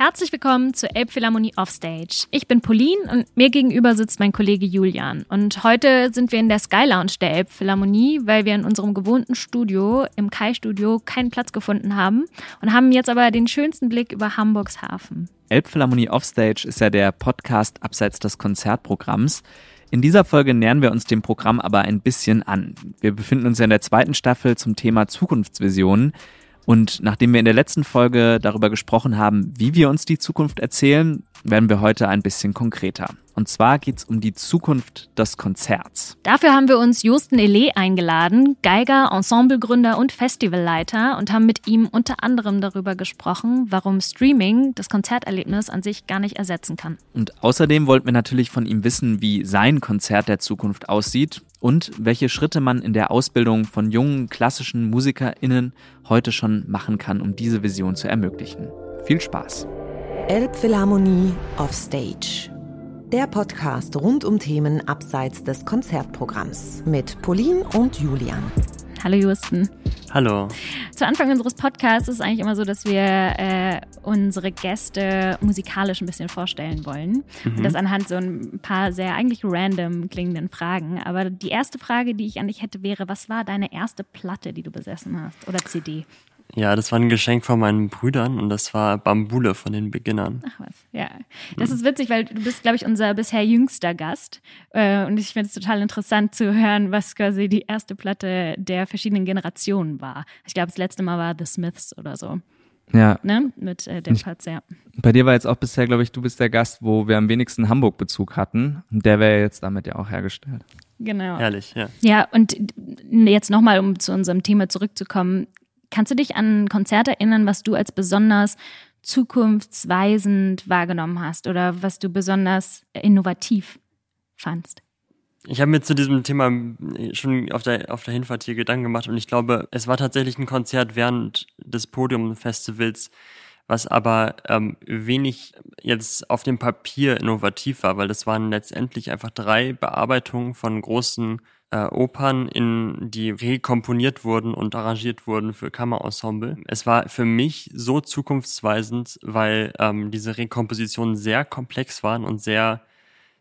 Herzlich willkommen zur Elbphilharmonie Offstage. Ich bin Pauline und mir gegenüber sitzt mein Kollege Julian. Und heute sind wir in der Sky Lounge der Elbphilharmonie, weil wir in unserem gewohnten Studio, im Kai-Studio, keinen Platz gefunden haben und haben jetzt aber den schönsten Blick über Hamburgs Hafen. Elbphilharmonie Offstage ist ja der Podcast abseits des Konzertprogramms. In dieser Folge nähern wir uns dem Programm aber ein bisschen an. Wir befinden uns ja in der zweiten Staffel zum Thema Zukunftsvisionen. Und nachdem wir in der letzten Folge darüber gesprochen haben, wie wir uns die Zukunft erzählen, werden wir heute ein bisschen konkreter. Und zwar geht es um die Zukunft des Konzerts. Dafür haben wir uns Josten Ele eingeladen, Geiger, Ensemblegründer und Festivalleiter und haben mit ihm unter anderem darüber gesprochen, warum Streaming das Konzerterlebnis an sich gar nicht ersetzen kann. Und außerdem wollten wir natürlich von ihm wissen, wie sein Konzert der Zukunft aussieht und welche Schritte man in der Ausbildung von jungen klassischen MusikerInnen heute schon machen kann, um diese Vision zu ermöglichen. Viel Spaß! Elbphilharmonie Offstage der Podcast rund um Themen abseits des Konzertprogramms mit Pauline und Julian. Hallo Justen. Hallo. Zu Anfang unseres Podcasts ist es eigentlich immer so, dass wir äh, unsere Gäste musikalisch ein bisschen vorstellen wollen. Mhm. Und das anhand so ein paar sehr eigentlich random klingenden Fragen. Aber die erste Frage, die ich an dich hätte, wäre, was war deine erste Platte, die du besessen hast? Oder CD? Ja, das war ein Geschenk von meinen Brüdern und das war Bambule von den Beginnern. Ach was, ja. Das ist witzig, weil du bist, glaube ich, unser bisher jüngster Gast. Äh, und ich finde es total interessant zu hören, was quasi die erste Platte der verschiedenen Generationen war. Ich glaube, das letzte Mal war The Smiths oder so. Ja. Ne? Mit äh, dem Platz, ja. Bei dir war jetzt auch bisher, glaube ich, du bist der Gast, wo wir am wenigsten Hamburg-Bezug hatten. Und der wäre jetzt damit ja auch hergestellt. Genau. Herrlich, ja. Ja, und jetzt nochmal, um zu unserem Thema zurückzukommen. Kannst du dich an ein Konzert erinnern, was du als besonders zukunftsweisend wahrgenommen hast oder was du besonders innovativ fandst? Ich habe mir zu diesem Thema schon auf der, auf der Hinfahrt hier Gedanken gemacht und ich glaube, es war tatsächlich ein Konzert während des Podium-Festivals, was aber ähm, wenig jetzt auf dem Papier innovativ war, weil das waren letztendlich einfach drei Bearbeitungen von großen äh, Opern, in die rekomponiert wurden und arrangiert wurden für Kammerensemble. Es war für mich so zukunftsweisend, weil ähm, diese Rekompositionen sehr komplex waren und sehr,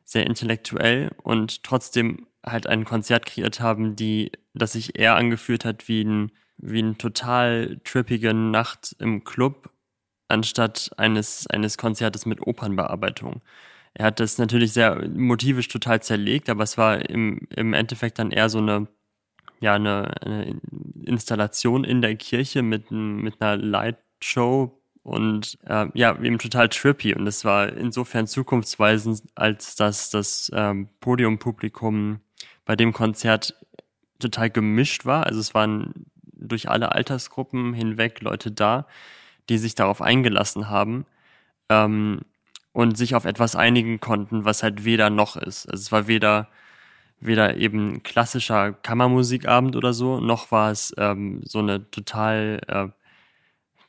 sehr intellektuell und trotzdem halt ein Konzert kreiert haben, die, das sich eher angefühlt hat wie ein, wie ein total trippige Nacht im Club, anstatt eines, eines Konzertes mit Opernbearbeitung. Er hat das natürlich sehr motivisch total zerlegt, aber es war im, im Endeffekt dann eher so eine, ja, eine, eine Installation in der Kirche mit, mit einer Lightshow und äh, ja, eben total trippy. Und es war insofern zukunftsweisend, als dass das ähm, Podiumpublikum bei dem Konzert total gemischt war. Also es waren durch alle Altersgruppen hinweg Leute da, die sich darauf eingelassen haben. Ähm, und sich auf etwas einigen konnten, was halt weder noch ist. Also es war weder, weder eben klassischer Kammermusikabend oder so, noch war es ähm, so eine total, äh,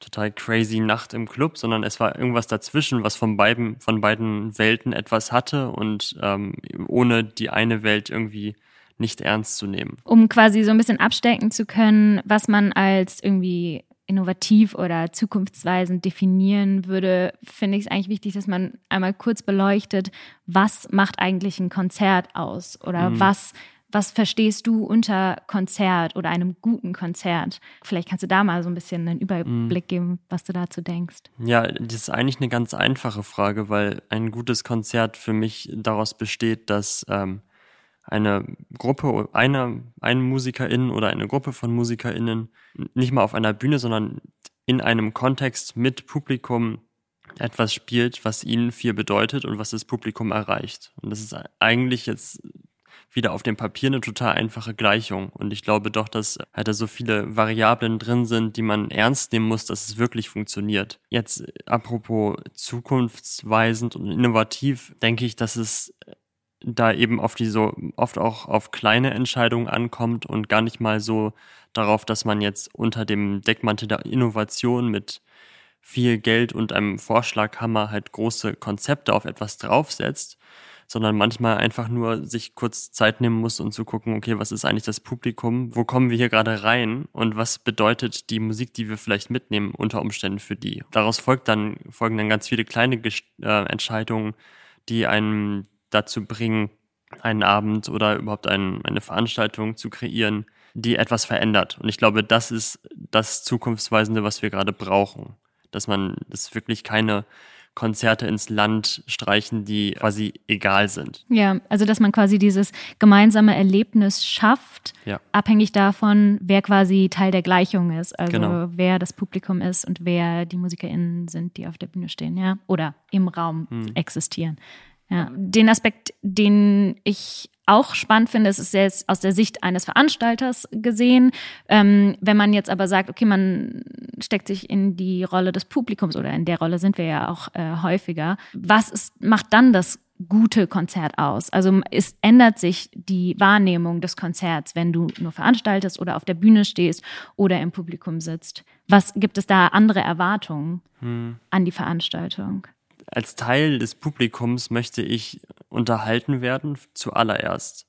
total crazy Nacht im Club, sondern es war irgendwas dazwischen, was von beiden, von beiden Welten etwas hatte und ähm, ohne die eine Welt irgendwie nicht ernst zu nehmen. Um quasi so ein bisschen abstecken zu können, was man als irgendwie innovativ oder zukunftsweisend definieren würde, finde ich es eigentlich wichtig, dass man einmal kurz beleuchtet, was macht eigentlich ein Konzert aus oder mhm. was was verstehst du unter Konzert oder einem guten Konzert? Vielleicht kannst du da mal so ein bisschen einen Überblick mhm. geben, was du dazu denkst. Ja, das ist eigentlich eine ganz einfache Frage, weil ein gutes Konzert für mich daraus besteht, dass ähm, eine Gruppe, eine, ein Musikerin oder eine Gruppe von MusikerInnen nicht mal auf einer Bühne, sondern in einem Kontext mit Publikum etwas spielt, was ihnen viel bedeutet und was das Publikum erreicht. Und das ist eigentlich jetzt wieder auf dem Papier eine total einfache Gleichung. Und ich glaube doch, dass halt da so viele Variablen drin sind, die man ernst nehmen muss, dass es wirklich funktioniert. Jetzt apropos zukunftsweisend und innovativ, denke ich, dass es da eben auf die so oft auch auf kleine Entscheidungen ankommt und gar nicht mal so darauf, dass man jetzt unter dem Deckmantel der Innovation mit viel Geld und einem Vorschlaghammer halt große Konzepte auf etwas draufsetzt, sondern manchmal einfach nur sich kurz Zeit nehmen muss und zu gucken, okay, was ist eigentlich das Publikum? Wo kommen wir hier gerade rein? Und was bedeutet die Musik, die wir vielleicht mitnehmen, unter Umständen für die? Daraus folgt dann, folgen dann ganz viele kleine äh, Entscheidungen, die einen dazu bringen, einen Abend oder überhaupt ein, eine Veranstaltung zu kreieren, die etwas verändert. Und ich glaube, das ist das Zukunftsweisende, was wir gerade brauchen. Dass man, dass wirklich keine Konzerte ins Land streichen, die quasi egal sind. Ja, also dass man quasi dieses gemeinsame Erlebnis schafft, ja. abhängig davon, wer quasi Teil der Gleichung ist. Also genau. wer das Publikum ist und wer die MusikerInnen sind, die auf der Bühne stehen, ja. Oder im Raum hm. existieren. Ja. Den Aspekt, den ich auch spannend finde, ist es jetzt aus der Sicht eines Veranstalters gesehen. Ähm, wenn man jetzt aber sagt, okay, man steckt sich in die Rolle des Publikums oder in der Rolle sind wir ja auch äh, häufiger, was ist, macht dann das gute Konzert aus? Also es ändert sich die Wahrnehmung des Konzerts, wenn du nur veranstaltest oder auf der Bühne stehst oder im Publikum sitzt. Was gibt es da andere Erwartungen hm. an die Veranstaltung? Als Teil des Publikums möchte ich unterhalten werden, zuallererst.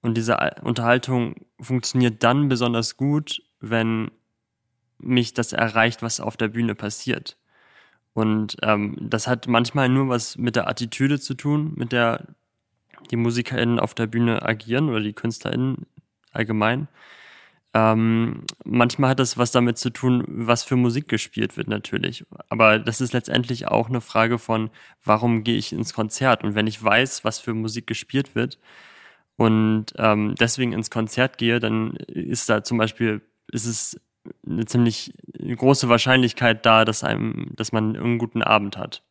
Und diese Unterhaltung funktioniert dann besonders gut, wenn mich das erreicht, was auf der Bühne passiert. Und ähm, das hat manchmal nur was mit der Attitüde zu tun, mit der die MusikerInnen auf der Bühne agieren oder die KünstlerInnen allgemein. Ähm, manchmal hat das was damit zu tun, was für Musik gespielt wird natürlich. Aber das ist letztendlich auch eine Frage von, warum gehe ich ins Konzert? Und wenn ich weiß, was für Musik gespielt wird und ähm, deswegen ins Konzert gehe, dann ist da zum Beispiel, ist es eine ziemlich große Wahrscheinlichkeit da, dass einem, dass man einen guten Abend hat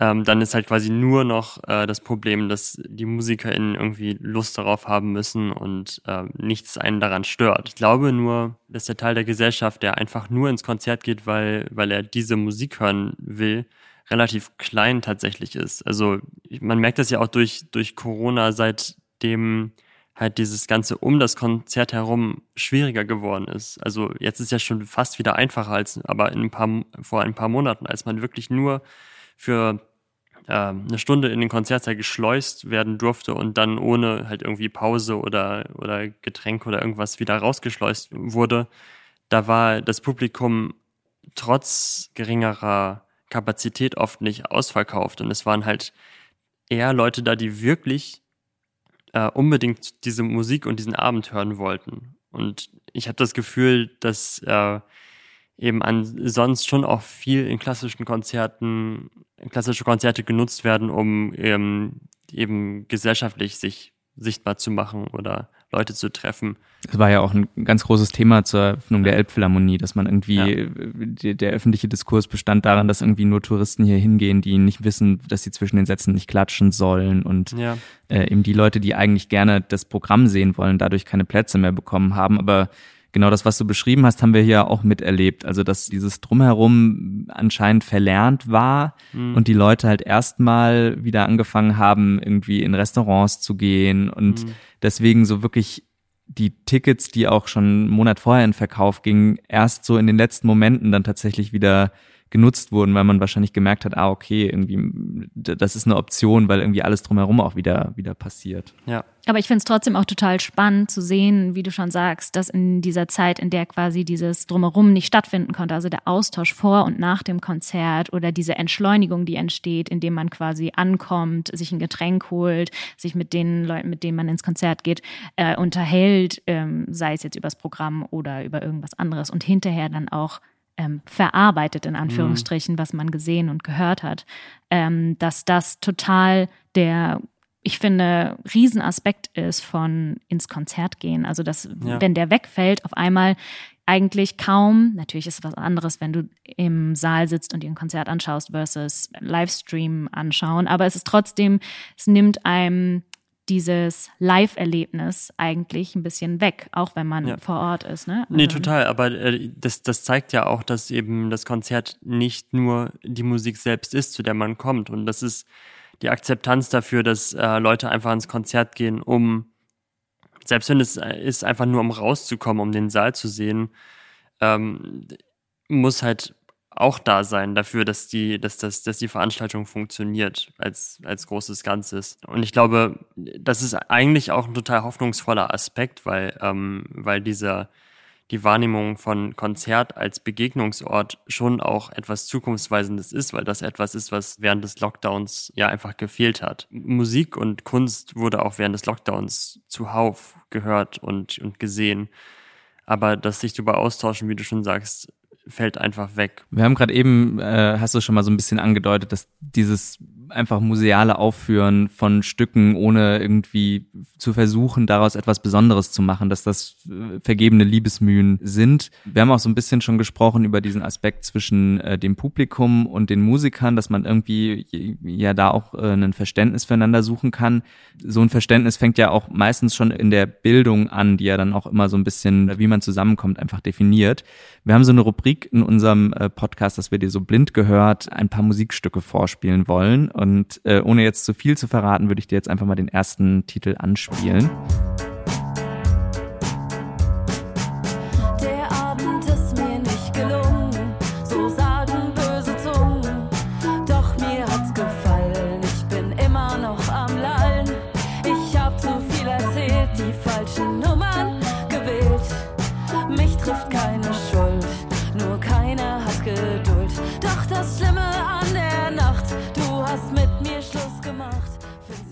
ähm, dann ist halt quasi nur noch äh, das Problem, dass die MusikerInnen irgendwie Lust darauf haben müssen und äh, nichts einen daran stört. Ich glaube nur, dass der Teil der Gesellschaft, der einfach nur ins Konzert geht, weil, weil er diese Musik hören will, relativ klein tatsächlich ist. Also man merkt das ja auch durch, durch Corona, seitdem halt dieses Ganze um das Konzert herum schwieriger geworden ist. Also jetzt ist ja schon fast wieder einfacher als aber in ein paar, vor ein paar Monaten, als man wirklich nur für eine Stunde in den Konzertsaal geschleust werden durfte und dann ohne halt irgendwie Pause oder, oder Getränk oder irgendwas wieder rausgeschleust wurde, da war das Publikum trotz geringerer Kapazität oft nicht ausverkauft. Und es waren halt eher Leute da, die wirklich äh, unbedingt diese Musik und diesen Abend hören wollten. Und ich habe das Gefühl, dass äh, eben ansonsten schon auch viel in klassischen Konzerten, klassische Konzerte genutzt werden, um eben, eben gesellschaftlich sich sichtbar zu machen oder Leute zu treffen. Das war ja auch ein ganz großes Thema zur Eröffnung der Elbphilharmonie, dass man irgendwie, ja. der öffentliche Diskurs bestand daran, dass irgendwie nur Touristen hier hingehen, die nicht wissen, dass sie zwischen den Sätzen nicht klatschen sollen und ja. äh, eben die Leute, die eigentlich gerne das Programm sehen wollen, dadurch keine Plätze mehr bekommen haben. Aber genau das, was du beschrieben hast, haben wir hier auch miterlebt. Also, dass dieses Drumherum anscheinend verlernt war mhm. und die Leute halt erstmal wieder angefangen haben, irgendwie in Restaurants zu gehen und mhm. deswegen so wirklich die Tickets, die auch schon einen Monat vorher in Verkauf gingen, erst so in den letzten Momenten dann tatsächlich wieder genutzt wurden, weil man wahrscheinlich gemerkt hat, ah, okay, irgendwie, das ist eine Option, weil irgendwie alles drumherum auch wieder, wieder passiert. Ja. Aber ich finde es trotzdem auch total spannend zu sehen, wie du schon sagst, dass in dieser Zeit, in der quasi dieses Drumherum nicht stattfinden konnte, also der Austausch vor und nach dem Konzert oder diese Entschleunigung, die entsteht, indem man quasi ankommt, sich ein Getränk holt, sich mit den Leuten, mit denen man ins Konzert geht, äh, unterhält, ähm, sei es jetzt übers Programm oder über irgendwas anderes und hinterher dann auch ähm, verarbeitet, in Anführungsstrichen, mhm. was man gesehen und gehört hat, ähm, dass das total der ich finde, Riesenaspekt ist von ins Konzert gehen. Also, dass, ja. wenn der wegfällt, auf einmal eigentlich kaum, natürlich ist es was anderes, wenn du im Saal sitzt und dir ein Konzert anschaust versus Livestream anschauen, aber es ist trotzdem, es nimmt einem dieses Live-Erlebnis eigentlich ein bisschen weg, auch wenn man ja. vor Ort ist. Ne? Also nee, total. Aber äh, das, das zeigt ja auch, dass eben das Konzert nicht nur die Musik selbst ist, zu der man kommt. Und das ist die Akzeptanz dafür, dass äh, Leute einfach ins Konzert gehen, um, selbst wenn es äh, ist, einfach nur um rauszukommen, um den Saal zu sehen, ähm, muss halt auch da sein dafür, dass die, dass das, dass die Veranstaltung funktioniert als, als großes Ganzes. Und ich glaube, das ist eigentlich auch ein total hoffnungsvoller Aspekt, weil, ähm, weil dieser, die Wahrnehmung von Konzert als Begegnungsort schon auch etwas Zukunftsweisendes ist, weil das etwas ist, was während des Lockdowns ja einfach gefehlt hat. Musik und Kunst wurde auch während des Lockdowns zuhauf gehört und, und gesehen. Aber das sich darüber austauschen, wie du schon sagst, fällt einfach weg. Wir haben gerade eben, äh, hast du schon mal so ein bisschen angedeutet, dass dieses einfach museale Aufführen von Stücken, ohne irgendwie zu versuchen, daraus etwas Besonderes zu machen, dass das äh, vergebene Liebesmühen sind. Wir haben auch so ein bisschen schon gesprochen über diesen Aspekt zwischen äh, dem Publikum und den Musikern, dass man irgendwie ja da auch äh, ein Verständnis füreinander suchen kann. So ein Verständnis fängt ja auch meistens schon in der Bildung an, die ja dann auch immer so ein bisschen, wie man zusammenkommt, einfach definiert. Wir haben so eine Rubrik in unserem äh, Podcast, dass wir dir so blind gehört ein paar Musikstücke vorspielen wollen. Und äh, ohne jetzt zu viel zu verraten, würde ich dir jetzt einfach mal den ersten Titel anspielen.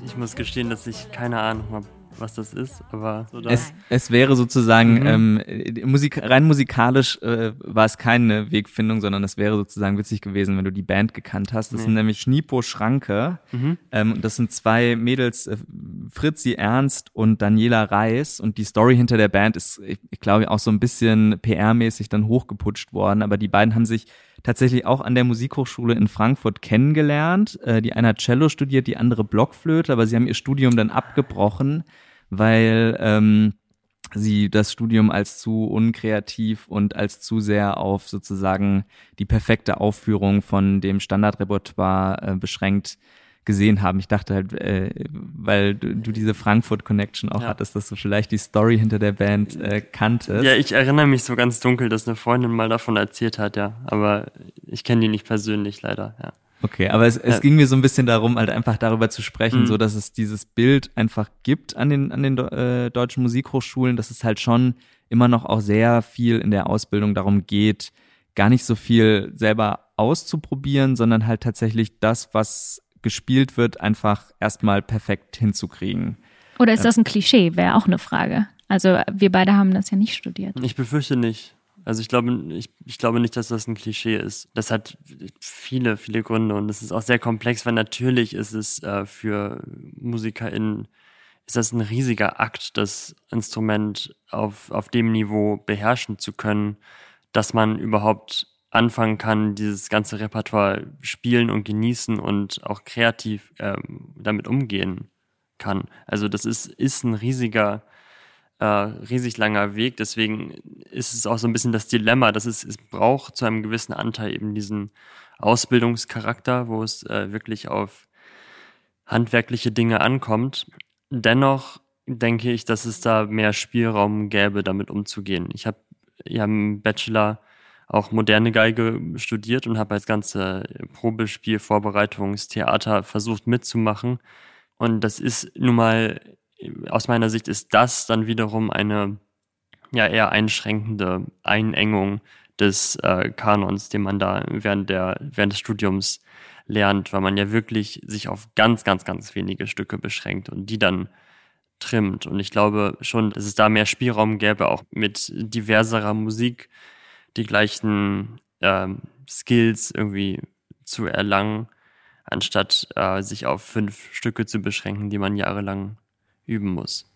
Ich muss gestehen, dass ich keine Ahnung habe, was das ist, aber so es, es wäre sozusagen mhm. ähm, Musik, rein musikalisch äh, war es keine Wegfindung, sondern es wäre sozusagen witzig gewesen, wenn du die Band gekannt hast. Das nee. sind nämlich Schnipo Schranke. Mhm. Ähm, das sind zwei Mädels, äh, Fritzi Ernst und Daniela Reis. Und die Story hinter der Band ist, ich, ich glaube, auch so ein bisschen PR-mäßig dann hochgeputscht worden. Aber die beiden haben sich tatsächlich auch an der Musikhochschule in Frankfurt kennengelernt. Äh, die eine hat Cello studiert, die andere Blockflöte, aber sie haben ihr Studium dann abgebrochen, weil ähm, sie das Studium als zu unkreativ und als zu sehr auf sozusagen die perfekte Aufführung von dem Standardrepertoire äh, beschränkt gesehen haben. Ich dachte halt, äh, weil du, du diese Frankfurt Connection auch ja. hattest, dass du vielleicht die Story hinter der Band äh, kanntest. Ja, ich erinnere mich so ganz dunkel, dass eine Freundin mal davon erzählt hat, ja. Aber ich kenne die nicht persönlich leider, ja. Okay, aber es, es ja. ging mir so ein bisschen darum, halt einfach darüber zu sprechen, mhm. so dass es dieses Bild einfach gibt an den, an den äh, deutschen Musikhochschulen, dass es halt schon immer noch auch sehr viel in der Ausbildung darum geht, gar nicht so viel selber auszuprobieren, sondern halt tatsächlich das, was gespielt wird, einfach erstmal perfekt hinzukriegen. Oder ist das ein Klischee? Wäre auch eine Frage. Also wir beide haben das ja nicht studiert. Ich befürchte nicht. Also ich glaube, ich, ich glaube nicht, dass das ein Klischee ist. Das hat viele, viele Gründe und es ist auch sehr komplex, weil natürlich ist es äh, für MusikerInnen ist das ein riesiger Akt, das Instrument auf, auf dem Niveau beherrschen zu können, dass man überhaupt anfangen kann, dieses ganze Repertoire spielen und genießen und auch kreativ ähm, damit umgehen kann. Also das ist, ist ein riesiger, äh, riesig langer Weg. Deswegen ist es auch so ein bisschen das Dilemma, dass es, es braucht zu einem gewissen Anteil eben diesen Ausbildungscharakter, wo es äh, wirklich auf handwerkliche Dinge ankommt. Dennoch denke ich, dass es da mehr Spielraum gäbe, damit umzugehen. Ich habe ja im Bachelor auch moderne Geige studiert und habe als ganze Probespielvorbereitungstheater versucht mitzumachen. Und das ist nun mal, aus meiner Sicht ist das dann wiederum eine ja eher einschränkende Einengung des äh, Kanons, den man da während der während des Studiums lernt, weil man ja wirklich sich auf ganz, ganz, ganz wenige Stücke beschränkt und die dann trimmt. Und ich glaube schon, dass es da mehr Spielraum gäbe, auch mit diverserer Musik die gleichen ähm, Skills irgendwie zu erlangen, anstatt äh, sich auf fünf Stücke zu beschränken, die man jahrelang üben muss.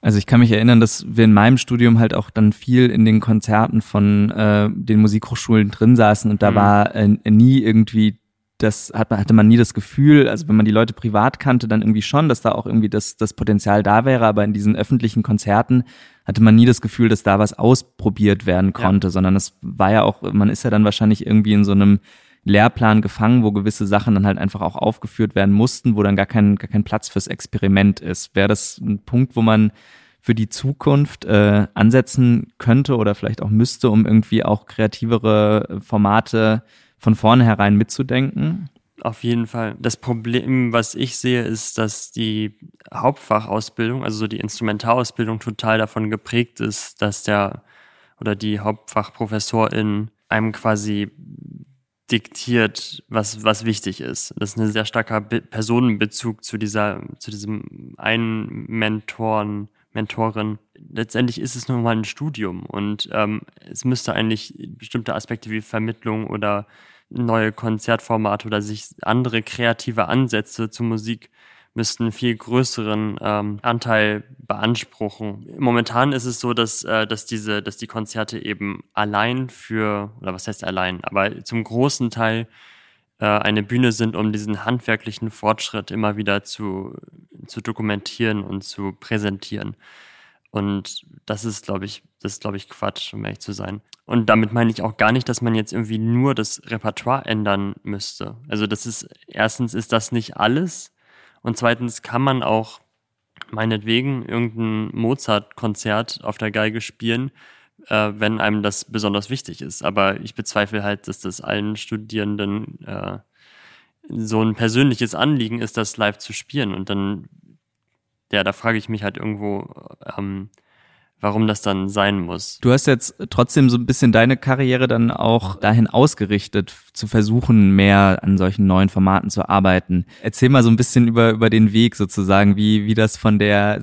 Also ich kann mich erinnern, dass wir in meinem Studium halt auch dann viel in den Konzerten von äh, den Musikhochschulen drin saßen und da mhm. war äh, nie irgendwie das hat man, hatte man nie das Gefühl, also wenn man die Leute privat kannte, dann irgendwie schon, dass da auch irgendwie das, das Potenzial da wäre, aber in diesen öffentlichen Konzerten hatte man nie das Gefühl, dass da was ausprobiert werden konnte, ja. sondern es war ja auch, man ist ja dann wahrscheinlich irgendwie in so einem Lehrplan gefangen, wo gewisse Sachen dann halt einfach auch aufgeführt werden mussten, wo dann gar kein, gar kein Platz fürs Experiment ist. Wäre das ein Punkt, wo man für die Zukunft äh, ansetzen könnte oder vielleicht auch müsste, um irgendwie auch kreativere Formate von vornherein mitzudenken? Auf jeden Fall. Das Problem, was ich sehe, ist, dass die Hauptfachausbildung, also so die Instrumentalausbildung, total davon geprägt ist, dass der oder die Hauptfachprofessorin einem quasi diktiert, was, was wichtig ist. Das ist ein sehr starker Be Personenbezug zu dieser, zu diesem einen Mentoren, Mentorin. Letztendlich ist es nur mal ein Studium und ähm, es müsste eigentlich bestimmte Aspekte wie Vermittlung oder neue Konzertformate oder sich andere kreative Ansätze zur Musik müssten viel größeren ähm, Anteil beanspruchen. Momentan ist es so, dass, äh, dass diese, dass die Konzerte eben allein für, oder was heißt allein, aber zum großen Teil äh, eine Bühne sind, um diesen handwerklichen Fortschritt immer wieder zu, zu dokumentieren und zu präsentieren. Und das ist, glaube ich, das ist, glaube ich, Quatsch, um ehrlich zu sein. Und damit meine ich auch gar nicht, dass man jetzt irgendwie nur das Repertoire ändern müsste. Also das ist, erstens ist das nicht alles. Und zweitens kann man auch meinetwegen irgendein Mozart-Konzert auf der Geige spielen, äh, wenn einem das besonders wichtig ist. Aber ich bezweifle halt, dass das allen Studierenden äh, so ein persönliches Anliegen ist, das live zu spielen. Und dann ja, da frage ich mich halt irgendwo, ähm, warum das dann sein muss. Du hast jetzt trotzdem so ein bisschen deine Karriere dann auch dahin ausgerichtet, zu versuchen, mehr an solchen neuen Formaten zu arbeiten. Erzähl mal so ein bisschen über, über den Weg sozusagen, wie, wie das von der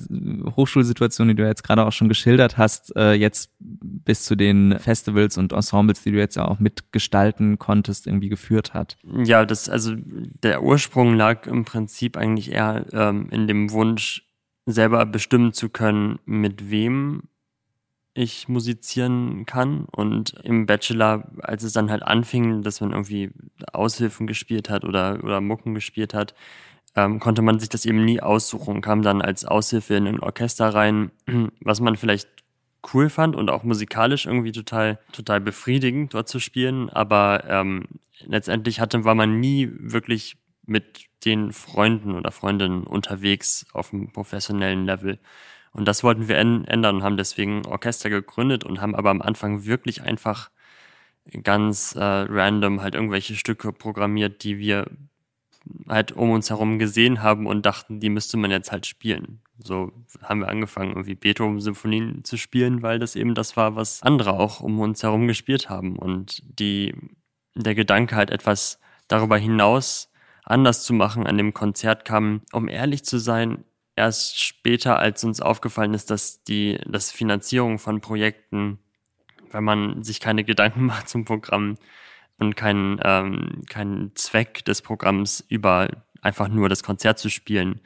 Hochschulsituation, die du jetzt gerade auch schon geschildert hast, äh, jetzt bis zu den Festivals und Ensembles, die du jetzt auch mitgestalten konntest, irgendwie geführt hat. Ja, das, also der Ursprung lag im Prinzip eigentlich eher ähm, in dem Wunsch, selber bestimmen zu können, mit wem ich musizieren kann. Und im Bachelor, als es dann halt anfing, dass man irgendwie Aushilfen gespielt hat oder, oder Mucken gespielt hat, ähm, konnte man sich das eben nie aussuchen, kam dann als Aushilfe in ein Orchester rein, was man vielleicht cool fand und auch musikalisch irgendwie total, total befriedigend dort zu spielen. Aber ähm, letztendlich hatte, war man nie wirklich mit den Freunden oder Freundinnen unterwegs auf einem professionellen Level. Und das wollten wir ändern und haben deswegen Orchester gegründet und haben aber am Anfang wirklich einfach ganz äh, random halt irgendwelche Stücke programmiert, die wir halt um uns herum gesehen haben und dachten, die müsste man jetzt halt spielen. So haben wir angefangen, irgendwie Beethoven-Symphonien zu spielen, weil das eben das war, was andere auch um uns herum gespielt haben. Und die, der Gedanke halt etwas darüber hinaus anders zu machen an dem Konzert kam, um ehrlich zu sein, erst später, als uns aufgefallen ist, dass die das Finanzierung von Projekten, wenn man sich keine Gedanken macht zum Programm und keinen ähm, keinen Zweck des Programms über einfach nur das Konzert zu spielen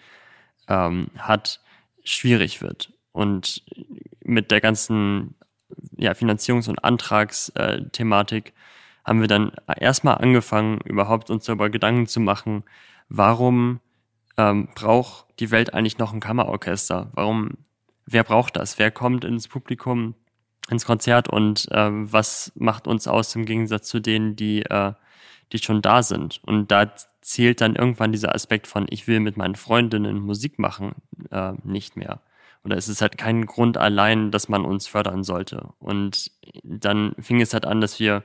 ähm, hat, schwierig wird. Und mit der ganzen ja, Finanzierungs- und Antragsthematik haben wir dann erstmal angefangen, überhaupt uns darüber Gedanken zu machen, warum ähm, braucht die Welt eigentlich noch ein Kammerorchester? Warum, wer braucht das? Wer kommt ins Publikum, ins Konzert und äh, was macht uns aus im Gegensatz zu denen, die, äh, die schon da sind? Und da zählt dann irgendwann dieser Aspekt von, ich will mit meinen Freundinnen Musik machen, äh, nicht mehr. Oder es ist halt kein Grund allein, dass man uns fördern sollte. Und dann fing es halt an, dass wir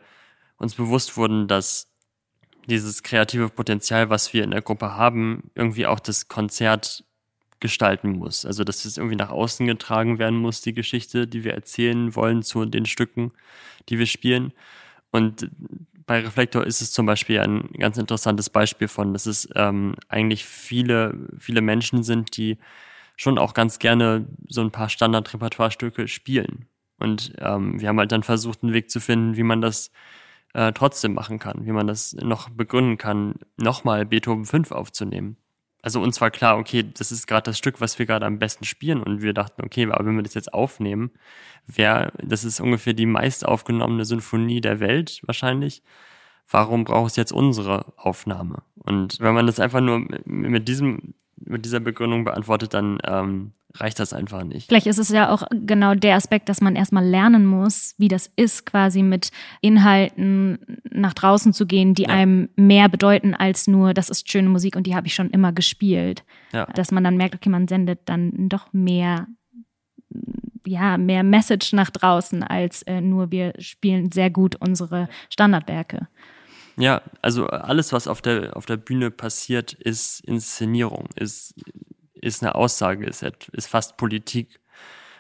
uns bewusst wurden, dass dieses kreative Potenzial, was wir in der Gruppe haben, irgendwie auch das Konzert gestalten muss. Also dass es irgendwie nach außen getragen werden muss, die Geschichte, die wir erzählen wollen zu den Stücken, die wir spielen. Und bei Reflektor ist es zum Beispiel ein ganz interessantes Beispiel von, dass es ähm, eigentlich viele, viele Menschen sind, die schon auch ganz gerne so ein paar Standard-Repertoire-Stücke spielen. Und ähm, wir haben halt dann versucht, einen Weg zu finden, wie man das äh, trotzdem machen kann, wie man das noch begründen kann, nochmal Beethoven 5 aufzunehmen. Also uns war klar, okay, das ist gerade das Stück, was wir gerade am besten spielen und wir dachten, okay, aber wenn wir das jetzt aufnehmen, wäre, das ist ungefähr die meist aufgenommene Sinfonie der Welt wahrscheinlich. Warum braucht es jetzt unsere Aufnahme? Und wenn man das einfach nur mit diesem, mit dieser Begründung beantwortet, dann ähm, reicht das einfach nicht. Vielleicht ist es ja auch genau der Aspekt, dass man erstmal lernen muss, wie das ist, quasi mit Inhalten nach draußen zu gehen, die ja. einem mehr bedeuten als nur, das ist schöne Musik und die habe ich schon immer gespielt. Ja. Dass man dann merkt, okay, man sendet dann doch mehr ja, mehr Message nach draußen als äh, nur wir spielen sehr gut unsere Standardwerke. Ja, also alles, was auf der, auf der Bühne passiert, ist Inszenierung, ist, ist eine Aussage, ist, ist fast Politik.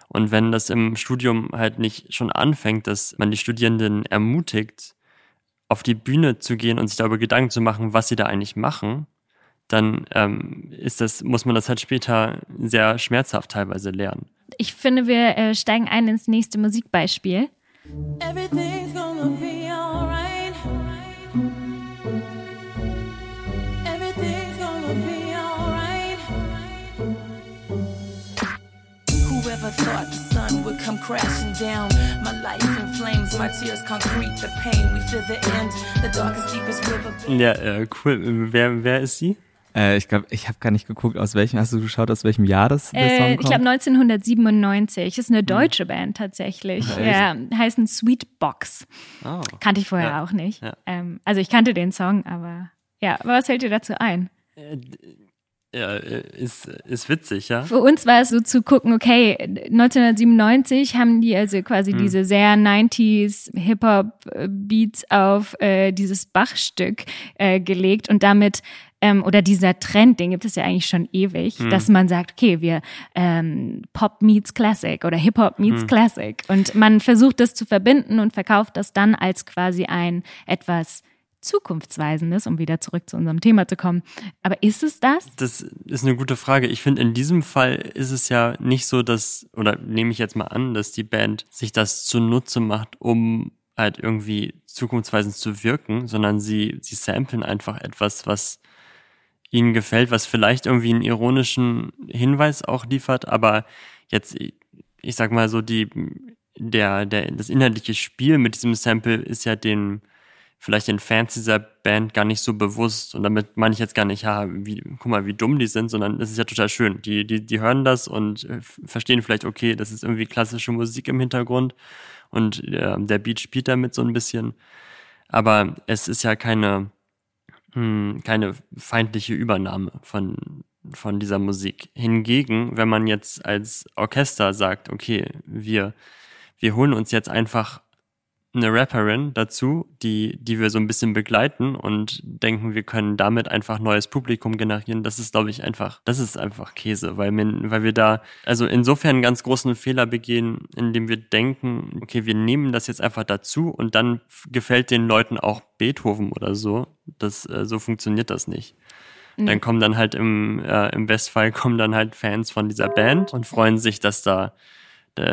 Und wenn das im Studium halt nicht schon anfängt, dass man die Studierenden ermutigt, auf die Bühne zu gehen und sich darüber Gedanken zu machen, was sie da eigentlich machen, dann ähm, ist das, muss man das halt später sehr schmerzhaft teilweise lernen. Ich finde, wir äh, steigen ein ins nächste Musikbeispiel. Everything's gonna be alright. Whoever thought the sun would come crashing down? My life in flames, my tears concrete, the pain. We feel the end, the darkest, deepest river. Ja, äh, cool. Wer, wer ist sie? Äh, ich glaube, ich habe gar nicht geguckt, aus welchem, hast du geschaut, aus welchem Jahr das der Äh, Song ich kommt? glaube 1997. Ist eine deutsche Band tatsächlich. Ja, heißen Sweetbox. Oh. Kannte ich vorher Ja. auch nicht. Ja. Ähm, also ich kannte den Song, aber ja, aber was fällt dir dazu ein? Ja, äh, ist, ist witzig, ja. Für uns war es so zu gucken, okay, 1997 haben die also quasi Hm. diese sehr 90s Hip-Hop-Beats auf äh, dieses Bach-Stück äh, gelegt und damit, ähm, oder dieser Trend, den gibt es ja eigentlich schon ewig, Hm. dass man sagt, okay, wir ähm, Pop meets Classic oder Hip-Hop meets Hm. Classic und man versucht das zu verbinden und verkauft das dann als quasi ein etwas zukunftsweisendes, um wieder zurück zu unserem Thema zu kommen. Aber ist es das? Das ist eine gute Frage. Ich finde, in diesem Fall ist es ja nicht so, dass, oder nehme ich jetzt mal an, dass die Band sich das zunutze macht, um halt irgendwie zukunftsweisend zu wirken, sondern sie, sie samplen einfach etwas, was ihnen gefällt, was vielleicht irgendwie einen ironischen Hinweis auch liefert, aber jetzt, ich sag mal so, die, der, der, das inhaltliche Spiel mit diesem Sample ist ja den, vielleicht den Fans dieser Band gar nicht so bewusst. Und damit meine ich jetzt gar nicht, ja, wie, guck mal, wie dumm die sind, sondern es ist ja total schön. Die, die, die hören das und äh, verstehen vielleicht, okay, das ist irgendwie klassische Musik im Hintergrund und äh, der Beat spielt damit so ein bisschen. Aber es ist ja keine, hm, keine feindliche Übernahme von, von dieser Musik. Hingegen, wenn man jetzt als Orchester sagt, okay, wir, wir holen uns jetzt einfach eine Rapperin dazu, die, die wir so ein bisschen begleiten und denken, wir können damit einfach neues Publikum generieren. Das ist, glaube ich, einfach, das ist einfach Käse, weil wir, weil wir da, also insofern einen ganz großen Fehler begehen, indem wir denken, okay, wir nehmen das jetzt einfach dazu und dann gefällt den Leuten auch Beethoven oder so. Das, äh, so funktioniert das nicht. Dann kommen dann halt im, äh, im Westfall kommen dann halt Fans von dieser Band und freuen sich, dass da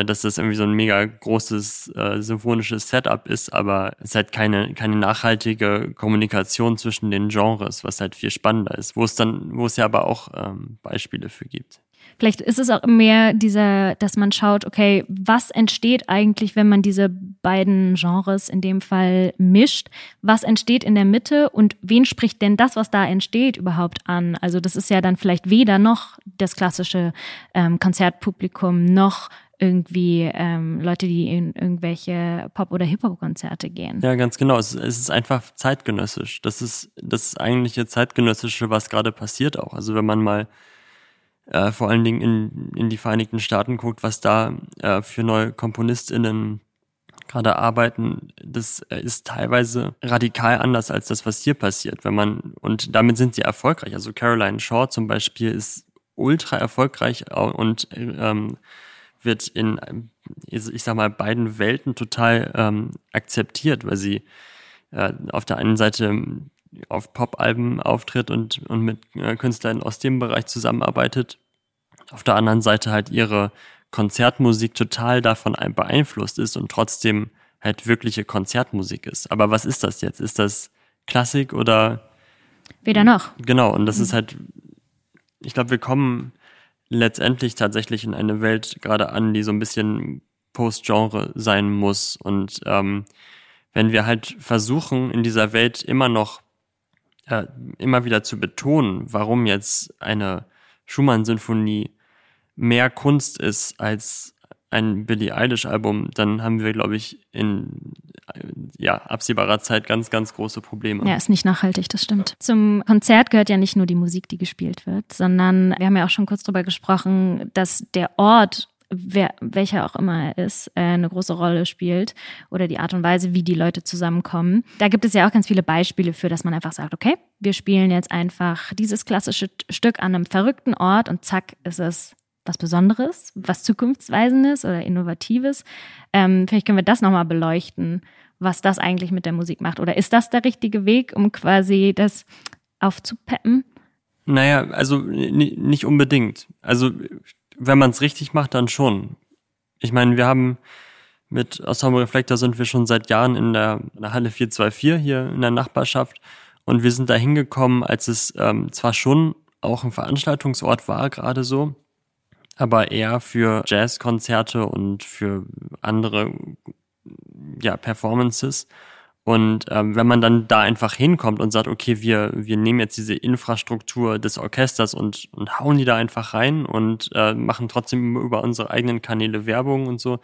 dass das irgendwie so ein mega großes äh, symphonisches Setup ist, aber es ist halt keine, keine nachhaltige Kommunikation zwischen den Genres, was halt viel spannender ist, wo es dann, wo es ja aber auch ähm, Beispiele für gibt. Vielleicht ist es auch mehr dieser, dass man schaut, okay, was entsteht eigentlich, wenn man diese beiden Genres in dem Fall mischt? Was entsteht in der Mitte und wen spricht denn das, was da entsteht, überhaupt an? Also das ist ja dann vielleicht weder noch das klassische ähm, Konzertpublikum noch irgendwie ähm, Leute, die in irgendwelche Pop- oder Hip-Hop-Konzerte gehen. Ja, ganz genau. Es, es ist einfach zeitgenössisch. Das ist das eigentliche zeitgenössische, was gerade passiert auch. Also wenn man mal äh, vor allen Dingen in, in die Vereinigten Staaten guckt, was da äh, für neue KomponistInnen gerade arbeiten, das äh, ist teilweise radikal anders als das, was hier passiert. Wenn man, und damit sind sie erfolgreich. Also Caroline Shaw zum Beispiel ist ultra erfolgreich und ähm, wird in, ich sag mal, beiden Welten total ähm, akzeptiert, weil sie äh, auf der einen Seite ähm, auf Pop-Alben auftritt und, und mit äh, Künstlern aus dem Bereich zusammenarbeitet. Auf der anderen Seite halt ihre Konzertmusik total davon ein- beeinflusst ist und trotzdem halt wirkliche Konzertmusik ist. Aber was ist das jetzt? Ist das Klassik oder Weder noch. Genau, und das ist halt, ich glaube, wir kommen letztendlich tatsächlich in eine Welt gerade an, die so ein bisschen Post-Genre sein muss. Und ähm, wenn wir halt versuchen, in dieser Welt immer noch, äh, immer wieder zu betonen, warum jetzt eine Schumann-Sinfonie mehr Kunst ist als ein Billie Eilish-Album, dann haben wir, glaube ich, in ja, absehbarer Zeit ganz, ganz große Probleme. Ja, ist nicht nachhaltig, das stimmt. Zum Konzert gehört ja nicht nur die Musik, die gespielt wird, sondern wir haben ja auch schon kurz drüber gesprochen, dass der Ort wer, welcher auch immer er ist, äh, eine große Rolle spielt oder die Art und Weise, wie die Leute zusammenkommen. Da gibt es ja auch ganz viele Beispiele für, dass man einfach sagt, okay, wir spielen jetzt einfach dieses klassische Stück an einem verrückten Ort und zack ist es was Besonderes, was Zukunftsweisendes oder Innovatives. Ähm, vielleicht können wir das nochmal beleuchten, was das eigentlich mit der Musik macht. Oder ist das der richtige Weg, um quasi das aufzupeppen? Naja, also nicht unbedingt. Also wenn man es richtig macht, dann schon. Ich meine, wir haben mit Ensemble Reflektor sind wir schon seit Jahren in der, in der Halle 424 hier in der Nachbarschaft und wir sind da hingekommen, als es ähm, zwar schon auch ein Veranstaltungsort war, gerade so, aber eher für Jazzkonzerte und für andere ja, Performances. Und ähm, wenn man dann da einfach hinkommt und sagt, okay, wir, wir nehmen jetzt diese Infrastruktur des Orchesters und, und hauen die da einfach rein und äh, machen trotzdem über unsere eigenen Kanäle Werbung und so,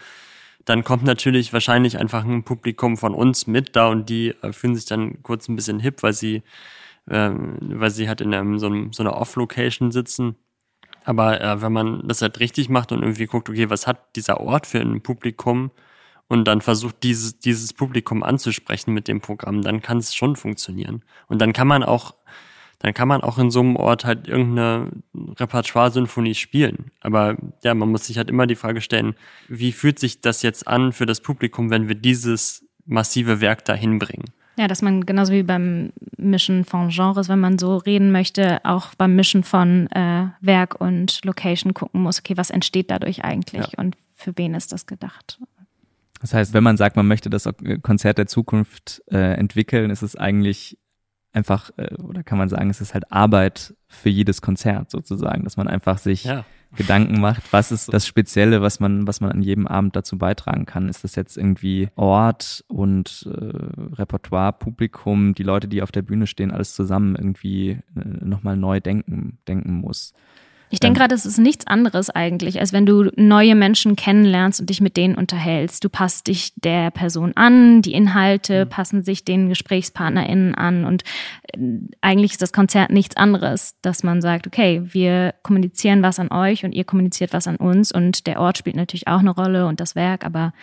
dann kommt natürlich wahrscheinlich einfach ein Publikum von uns mit da und die äh, fühlen sich dann kurz ein bisschen hip, weil sie, äh, weil sie halt in einem, so, einem, so einer Off-Location sitzen. Aber äh, wenn man das halt richtig macht und irgendwie guckt, okay, was hat dieser Ort für ein Publikum, und dann versucht, dieses, dieses Publikum anzusprechen mit dem Programm, dann kann es schon funktionieren. Und dann kann man auch, dann kann man auch in so einem Ort halt irgendeine Repertoire-Sinfonie spielen. Aber ja, man muss sich halt immer die Frage stellen, wie fühlt sich das jetzt an für das Publikum, wenn wir dieses massive Werk dahin bringen? Ja, dass man genauso wie beim Mischen von Genres, wenn man so reden möchte, auch beim Mischen von äh, Werk und Location gucken muss, okay, was entsteht dadurch eigentlich ja. und für wen ist das gedacht? Das heißt, wenn man sagt, man möchte das Konzert der Zukunft äh, entwickeln, ist es eigentlich einfach, äh, oder kann man sagen, es ist halt Arbeit für jedes Konzert sozusagen, dass man einfach sich ja. Gedanken macht, was ist das Spezielle, was man, was man an jedem Abend dazu beitragen kann. Ist das jetzt irgendwie Ort und äh, Repertoire, Publikum, die Leute, die auf der Bühne stehen, alles zusammen irgendwie äh, nochmal neu denken, denken muss. Ich denke gerade, es ist nichts anderes eigentlich, als wenn du neue Menschen kennenlernst und dich mit denen unterhältst. Du passt dich der Person an, die Inhalte mhm. passen sich den GesprächspartnerInnen an und äh, eigentlich ist das Konzert nichts anderes, dass man sagt, okay, wir kommunizieren was an euch und ihr kommuniziert was an uns und der Ort spielt natürlich auch eine Rolle und das Werk, aber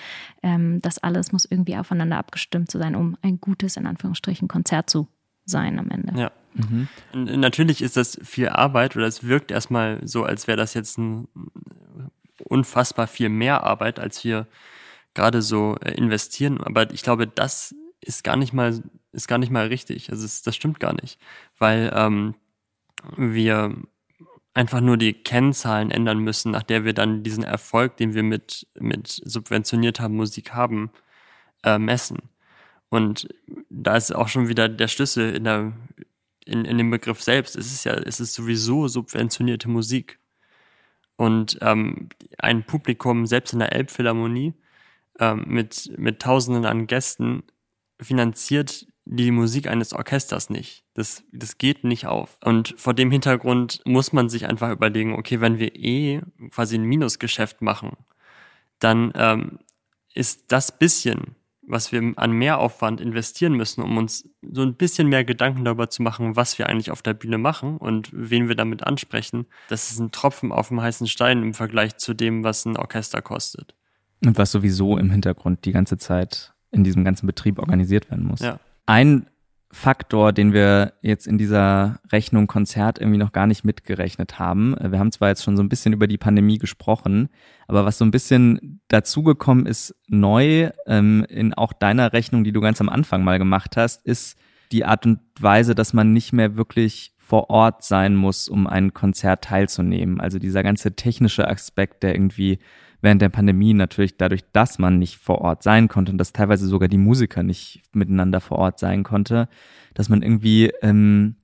ähm, das alles muss irgendwie aufeinander abgestimmt zu sein, um ein gutes, in Anführungsstrichen, Konzert zu sein am Ende. Ja. Mhm. Natürlich ist das viel Arbeit oder es wirkt erstmal so, als wäre das jetzt ein unfassbar viel mehr Arbeit, als wir gerade so äh, investieren. Aber ich glaube, das ist gar nicht mal, ist gar nicht mal richtig. Also es, das stimmt gar nicht. Weil ähm, wir einfach nur die Kennzahlen ändern müssen, nach der wir dann diesen Erfolg, den wir mit, mit subventionierter Musik haben, äh, messen. Und da ist auch schon wieder der Schlüssel in, der, in, in dem Begriff selbst. Es ist ja, es ist sowieso subventionierte Musik. Und ähm, ein Publikum, selbst in der Elbphilharmonie, ähm, mit, mit Tausenden an Gästen, finanziert die Musik eines Orchesters nicht. Das, das geht nicht auf. Und vor dem Hintergrund muss man sich einfach überlegen, okay, wenn wir eh quasi ein Minusgeschäft machen, dann ähm, ist das bisschen, was wir an Mehraufwand investieren müssen, um uns so ein bisschen mehr Gedanken darüber zu machen, was wir eigentlich auf der Bühne machen und wen wir damit ansprechen. Das ist ein Tropfen auf dem heißen Stein im Vergleich zu dem, was ein Orchester kostet. Und was sowieso im Hintergrund die ganze Zeit in diesem ganzen Betrieb organisiert werden muss. Ja. Ein Faktor, den wir jetzt in dieser Rechnung Konzert irgendwie noch gar nicht mitgerechnet haben. Wir haben zwar jetzt schon so ein bisschen über die Pandemie gesprochen, aber was so ein bisschen dazugekommen ist, neu ähm, in auch deiner Rechnung, die du ganz am Anfang mal gemacht hast, ist die Art und Weise, dass man nicht mehr wirklich vor Ort sein muss, um ein Konzert teilzunehmen. Also dieser ganze technische Aspekt, der irgendwie während der Pandemie natürlich dadurch, dass man nicht vor Ort sein konnte und dass teilweise sogar die Musiker nicht miteinander vor Ort sein konnte, dass man irgendwie ähm,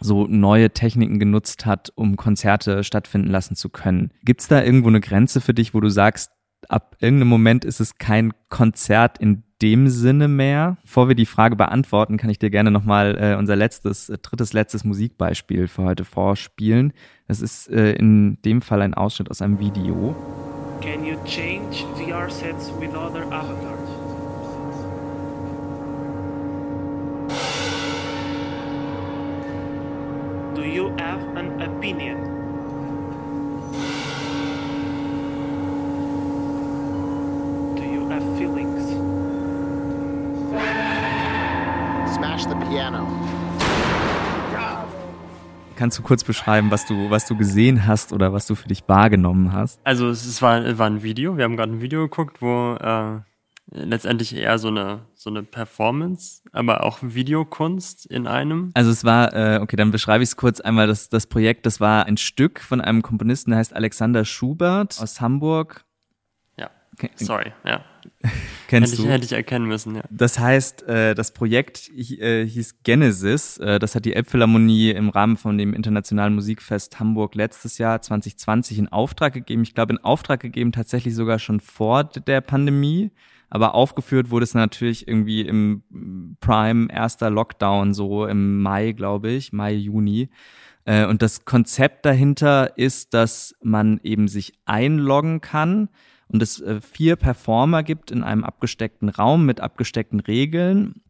so neue Techniken genutzt hat, um Konzerte stattfinden lassen zu können. Gibt es da irgendwo eine Grenze für dich, wo du sagst, ab irgendeinem Moment ist es kein Konzert in dem Sinne mehr? Bevor wir die Frage beantworten, kann ich dir gerne nochmal äh, unser letztes, äh, drittes, letztes Musikbeispiel für heute vorspielen. Das ist äh, in dem Fall ein Ausschnitt aus einem Video. Can you change VR sets with other avatars? Do you have an opinion? Kannst du kurz beschreiben, was du, was du gesehen hast oder was du für dich wahrgenommen hast? Also es, es war, war ein Video, wir haben gerade ein Video geguckt, wo äh, letztendlich eher so eine, so eine Performance, aber auch Videokunst in einem. Also es war, äh, okay, dann beschreibe ich es kurz einmal, das, das Projekt, das war ein Stück von einem Komponisten, der heißt Alexander Schubert aus Hamburg. Ja, sorry, ja. Kennst hätte du? Ich, hätte ich erkennen müssen, ja. Das heißt, äh, das Projekt äh, hieß Genesis. Äh, das hat die Elbphilharmonie im Rahmen von dem Internationalen Musikfest Hamburg letztes Jahr 2020 in Auftrag gegeben. Ich glaube, in Auftrag gegeben tatsächlich sogar schon vor der Pandemie. Aber aufgeführt wurde es natürlich irgendwie im Prime erster Lockdown, so im Mai, glaube ich, Mai, Juni. Und das Konzept dahinter ist, dass man eben sich einloggen kann und es äh, vier Performer gibt in einem abgesteckten Raum mit abgesteckten Regeln,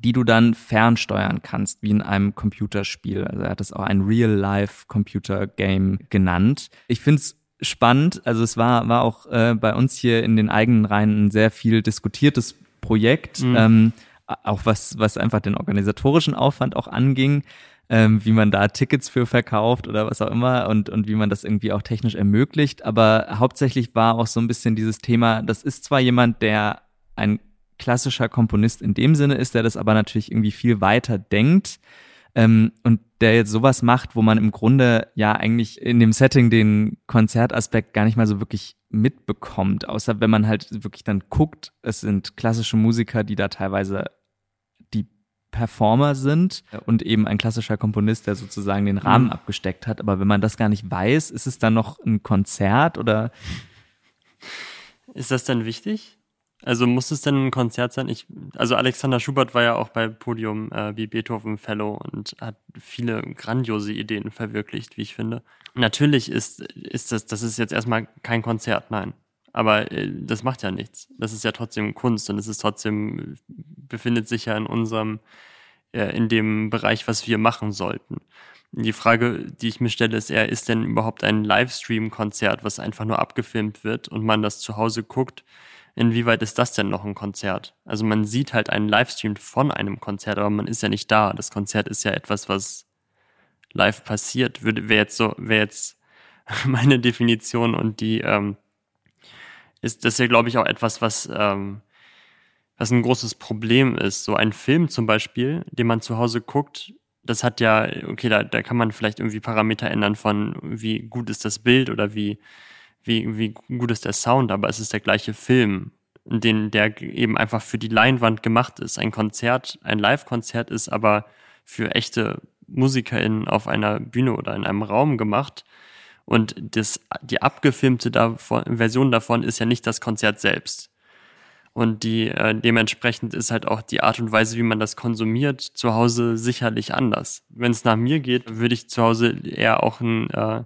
die du dann fernsteuern kannst, wie in einem Computerspiel. Also er hat es auch ein Real-Life-Computer-Game genannt. Ich finde es spannend. Also es war, war auch äh, bei uns hier in den eigenen Reihen ein sehr viel diskutiertes Projekt, mhm. ähm, auch was, was einfach den organisatorischen Aufwand auch anging ähm, wie man da Tickets für verkauft oder was auch immer und, und wie man das irgendwie auch technisch ermöglicht. Aber hauptsächlich war auch so ein bisschen dieses Thema, das ist zwar jemand, der ein klassischer Komponist in dem Sinne ist, der das aber natürlich irgendwie viel weiter denkt ähm, und der jetzt sowas macht, wo man im Grunde ja eigentlich in dem Setting den Konzertaspekt gar nicht mal so wirklich mitbekommt, außer wenn man halt wirklich dann guckt, es sind klassische Musiker, die da teilweise Performer sind und eben ein klassischer Komponist, der sozusagen den Rahmen mhm. abgesteckt hat. Aber wenn man das gar nicht weiß, ist es dann noch ein Konzert oder? Ist das denn wichtig? Also muss es denn ein Konzert sein? Ich, also Alexander Schubert war ja auch bei Podium äh, wie Beethoven Fellow und hat viele grandiose Ideen verwirklicht, wie ich finde. Natürlich ist, ist das, das ist jetzt erstmal kein Konzert, nein. Aber äh, das macht ja nichts. Das ist ja trotzdem Kunst und es ist trotzdem, befindet sich ja in unserem, äh, in dem Bereich, was wir machen sollten. Die Frage, die ich mir stelle, ist eher, ist denn überhaupt ein Livestream-Konzert, was einfach nur abgefilmt wird und man das zu Hause guckt, inwieweit ist das denn noch ein Konzert? Also man sieht halt einen Livestream von einem Konzert, aber man ist ja nicht da. Das Konzert ist ja etwas, was live passiert. Würde, wäre jetzt so, wäre jetzt meine Definition und die, ähm, ist das ja, glaube ich, auch etwas, was, ähm, was ein großes Problem ist. So ein Film zum Beispiel, den man zu Hause guckt, das hat ja, okay, da, da kann man vielleicht irgendwie Parameter ändern von, wie gut ist das Bild oder wie, wie, wie gut ist der Sound, aber es ist der gleiche Film, den, der eben einfach für die Leinwand gemacht ist. Ein Konzert, ein Live-Konzert ist aber für echte MusikerInnen auf einer Bühne oder in einem Raum gemacht und das, die abgefilmte davon, Version davon ist ja nicht das Konzert selbst. Und die äh, dementsprechend ist halt auch die Art und Weise, wie man das konsumiert, zu Hause sicherlich anders. Wenn es nach mir geht, würde ich zu Hause eher auch ein, äh,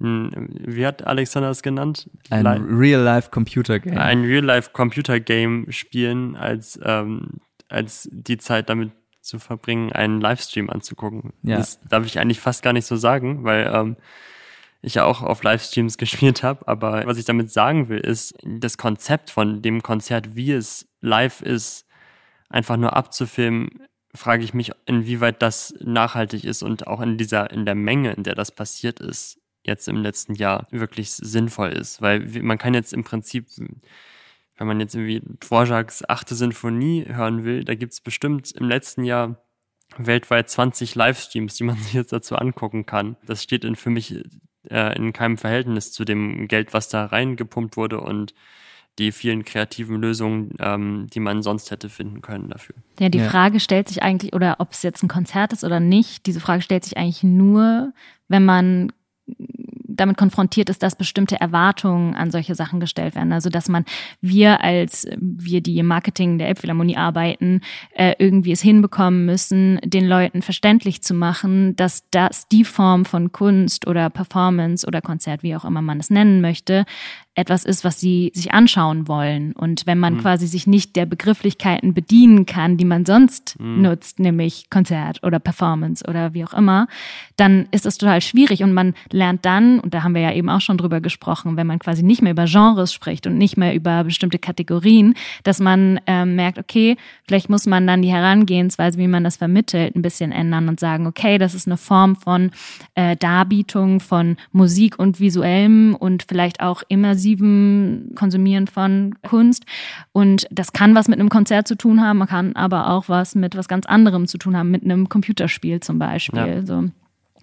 ein wie hat Alexander es genannt? Ein Real-Life-Computer-Game. Ein Real-Life-Computer-Game spielen, als, ähm, als die Zeit damit zu verbringen, einen Livestream anzugucken. Ja. Das darf ich eigentlich fast gar nicht so sagen, weil ähm, ich ja auch auf Livestreams gespielt habe. Aber was ich damit sagen will, ist, das Konzept von dem Konzert, wie es live ist, einfach nur abzufilmen, frage ich mich, inwieweit das nachhaltig ist und auch in dieser, in der Menge, in der das passiert ist, jetzt im letzten Jahr wirklich sinnvoll ist. Weil man kann jetzt im Prinzip, wenn man jetzt irgendwie Dvorak's achte Sinfonie hören will, da gibt es bestimmt im letzten Jahr weltweit 20 Livestreams, die man sich jetzt dazu angucken kann. Das steht in, für mich äh, in keinem Verhältnis zu dem Geld, was da reingepumpt wurde und die vielen kreativen Lösungen, ähm, die man sonst hätte finden können dafür. Ja, die ja. Frage stellt sich eigentlich, oder ob es jetzt ein Konzert ist oder nicht, diese Frage stellt sich eigentlich nur, wenn man damit konfrontiert ist, dass bestimmte Erwartungen an solche Sachen gestellt werden. Also dass man, wir als wir, die im Marketing der Elbphilharmonie arbeiten, äh, irgendwie es hinbekommen müssen, den Leuten verständlich zu machen, dass das die Form von Kunst oder Performance oder Konzert, wie auch immer man es nennen möchte, etwas ist, was sie sich anschauen wollen. Und wenn man mhm. quasi sich nicht der Begrifflichkeiten bedienen kann, die man sonst mhm. nutzt, nämlich Konzert oder Performance oder wie auch immer, dann ist das total schwierig und man lernt dann und da haben wir ja eben auch schon drüber gesprochen, wenn man quasi nicht mehr über Genres spricht und nicht mehr über bestimmte Kategorien, dass man ähm, merkt, okay, vielleicht muss man dann die Herangehensweise, wie man das vermittelt, ein bisschen ändern und sagen, okay, das ist eine Form von äh, Darbietung von Musik und visuellem und vielleicht auch immersivem Konsumieren von Kunst. Und das kann was mit einem Konzert zu tun haben, man kann aber auch was mit was ganz anderem zu tun haben, mit einem Computerspiel zum Beispiel. Ja. So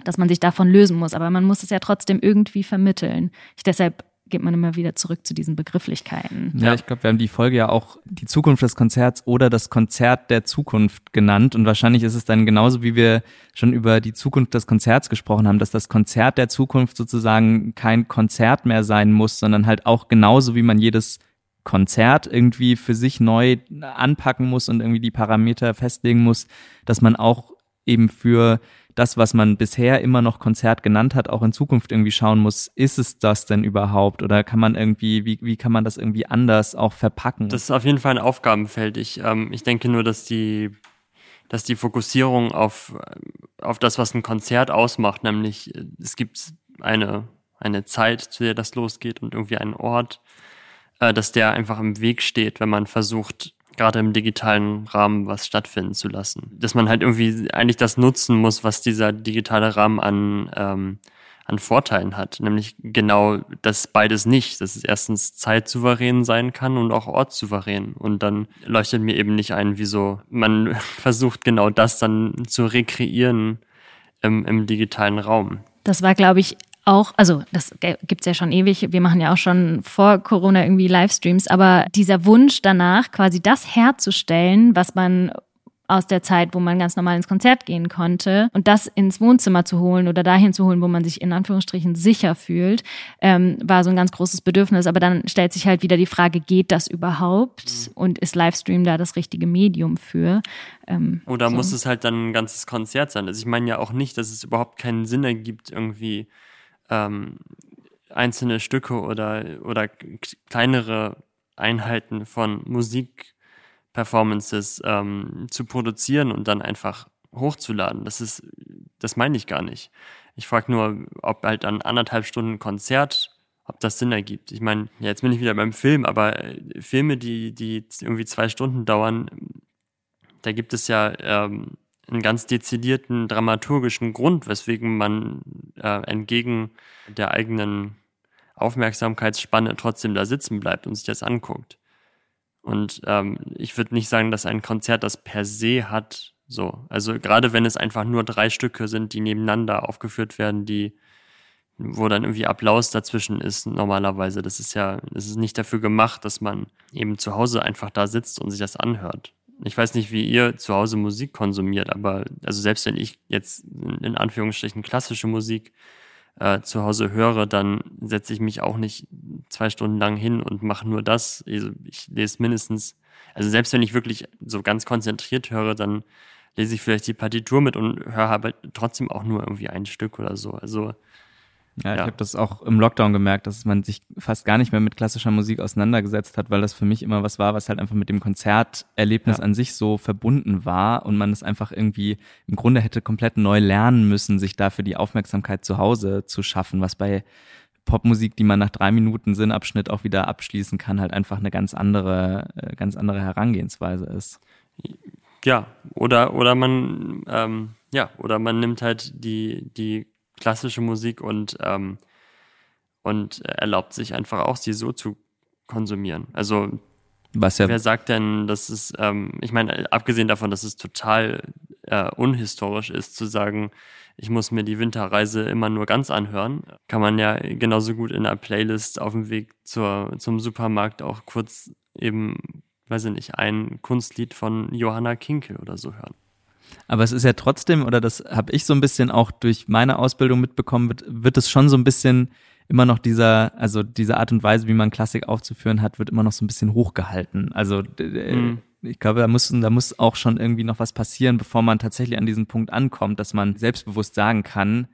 dass man sich davon lösen muss. Aber man muss es ja trotzdem irgendwie vermitteln. Ich, deshalb geht man immer wieder zurück zu diesen Begrifflichkeiten. Ja, ich glaube, wir haben die Folge ja auch die Zukunft des Konzerts oder das Konzert der Zukunft genannt. Und wahrscheinlich ist es dann genauso, wie wir schon über die Zukunft des Konzerts gesprochen haben, dass das Konzert der Zukunft sozusagen kein Konzert mehr sein muss, sondern halt auch genauso, wie man jedes Konzert irgendwie für sich neu anpacken muss und irgendwie die Parameter festlegen muss, dass man auch eben für das, was man bisher immer noch Konzert genannt hat, auch in Zukunft irgendwie schauen muss, ist es das denn überhaupt? Oder kann man irgendwie, wie, wie kann man das irgendwie anders auch verpacken? Das ist auf jeden Fall ein Aufgabenfeld. Ich, ähm, ich denke nur, dass die, dass die Fokussierung auf, auf das, was ein Konzert ausmacht, nämlich es gibt eine, eine Zeit, zu der das losgeht und irgendwie einen Ort, äh, dass der einfach im Weg steht, wenn man versucht, gerade im digitalen Rahmen was stattfinden zu lassen. Dass man halt irgendwie eigentlich das nutzen muss, was dieser digitale Rahmen an, ähm, an Vorteilen hat. Nämlich genau das beides nicht. Dass es erstens zeitsouverän sein kann und auch ortssouverän. Und dann leuchtet mir eben nicht ein, wieso man versucht, genau das dann zu rekreieren im, im digitalen Raum. Das war, glaube ich, auch, also das gibt's ja schon ewig, wir machen ja auch schon vor Corona irgendwie Livestreams, aber dieser Wunsch danach, quasi das herzustellen, was man aus der Zeit, wo man ganz normal ins Konzert gehen konnte und das ins Wohnzimmer zu holen oder dahin zu holen, wo man sich in Anführungsstrichen sicher fühlt, ähm, war so ein ganz großes Bedürfnis. Aber dann stellt sich halt wieder die Frage, geht das überhaupt mhm. und ist Livestream da das richtige Medium für? Ähm, oder so. muss es halt dann ein ganzes Konzert sein? Also ich meine ja auch nicht, dass es überhaupt keinen Sinn ergibt, irgendwie ähm, einzelne Stücke oder, oder kleinere Einheiten von Musikperformances ähm, zu produzieren und dann einfach hochzuladen. Das ist, das meine ich gar nicht. Ich frage nur, ob halt dann anderthalb Stunden Konzert, ob das Sinn ergibt. Ich meine, ja, jetzt bin ich wieder beim Film, aber äh, Filme, die, die irgendwie zwei Stunden dauern, da gibt es ja ähm, einen ganz dezidierten dramaturgischen Grund, weswegen man äh, entgegen der eigenen Aufmerksamkeitsspanne trotzdem da sitzen bleibt und sich das anguckt. Und ähm, ich würde nicht sagen, dass ein Konzert das per se hat. So, also gerade wenn es einfach nur drei Stücke sind, die nebeneinander aufgeführt werden, die wo dann irgendwie Applaus dazwischen ist normalerweise. Das ist ja, das ist nicht dafür gemacht, dass man eben zu Hause einfach da sitzt und sich das anhört ich weiß nicht, wie ihr zu Hause Musik konsumiert, aber also selbst wenn ich jetzt in Anführungsstrichen klassische Musik äh, zu Hause höre, dann setze ich mich auch nicht zwei Stunden lang hin und mache nur das. Also ich lese mindestens, also selbst wenn ich wirklich so ganz konzentriert höre, dann lese ich vielleicht die Partitur mit und höre aber trotzdem auch nur irgendwie ein Stück oder so. Also ja, ich ja. habe das auch im Lockdown gemerkt, dass man sich fast gar nicht mehr mit klassischer Musik auseinandergesetzt hat, weil das für mich immer was war, was halt einfach mit dem Konzerterlebnis ja. an sich so verbunden war und man es einfach irgendwie im Grunde hätte komplett neu lernen müssen, sich dafür die Aufmerksamkeit zu Hause zu schaffen, was bei Popmusik, die man nach drei Minuten Sinnabschnitt auch wieder abschließen kann, halt einfach eine ganz andere, äh, ganz andere Herangehensweise ist. Ja, oder, oder man, ähm, ja, oder man nimmt halt die, die klassische Musik und, ähm, und erlaubt sich einfach auch, sie so zu konsumieren. Also was ja wer sagt denn, dass es, ähm, ich meine, abgesehen davon, dass es total äh, unhistorisch ist, zu sagen, ich muss mir die Winterreise immer nur ganz anhören, kann man ja genauso gut in einer Playlist auf dem Weg zur, zum Supermarkt auch kurz eben, weiß ich nicht, ein Kunstlied von Johanna Kinkel oder so hören. Aber es ist ja trotzdem, oder das habe ich so ein bisschen auch durch meine Ausbildung mitbekommen, wird, wird es schon so ein bisschen immer noch dieser, also diese Art und Weise, wie man Klassik aufzuführen hat, wird immer noch so ein bisschen hochgehalten. Also mhm. ich glaube, da muss, da muss auch schon irgendwie noch was passieren, bevor man tatsächlich an diesen Punkt ankommt, dass man selbstbewusst sagen kann,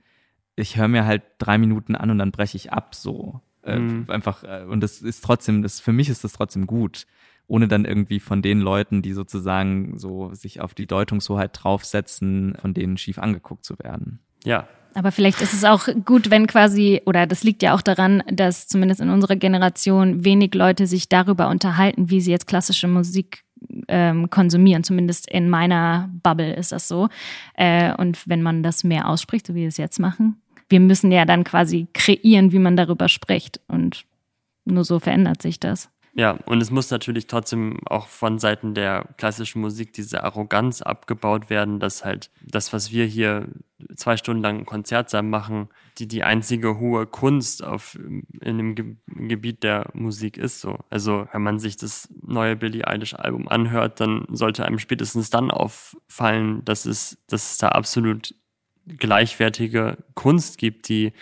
ich höre mir halt drei Minuten an und dann breche ich ab so. Mhm. Äh, einfach, äh, und das ist trotzdem, das, für mich ist das trotzdem gut ohne dann irgendwie von den Leuten, die sozusagen so sich auf die Deutungshoheit draufsetzen, von denen schief angeguckt zu werden. Ja, Aber vielleicht ist es auch gut, wenn quasi, oder das liegt ja auch daran, dass zumindest in unserer Generation wenig Leute sich darüber unterhalten, wie sie jetzt klassische Musik ähm, konsumieren. Zumindest in meiner Bubble ist das so. Äh, und wenn man das mehr ausspricht, so wie wir es jetzt machen, wir müssen ja dann quasi kreieren, wie man darüber spricht. Und nur so verändert sich das. Ja, und es muss natürlich trotzdem auch von Seiten der klassischen Musik diese Arroganz abgebaut werden, dass halt das, was wir hier zwei Stunden lang im Konzertsaal machen, die die einzige hohe Kunst auf, in dem Ge Gebiet der Musik ist. So. Also wenn man sich das neue Billie Eilish Album anhört, dann sollte einem spätestens dann auffallen, dass es, dass es da absolut gleichwertige Kunst gibt, die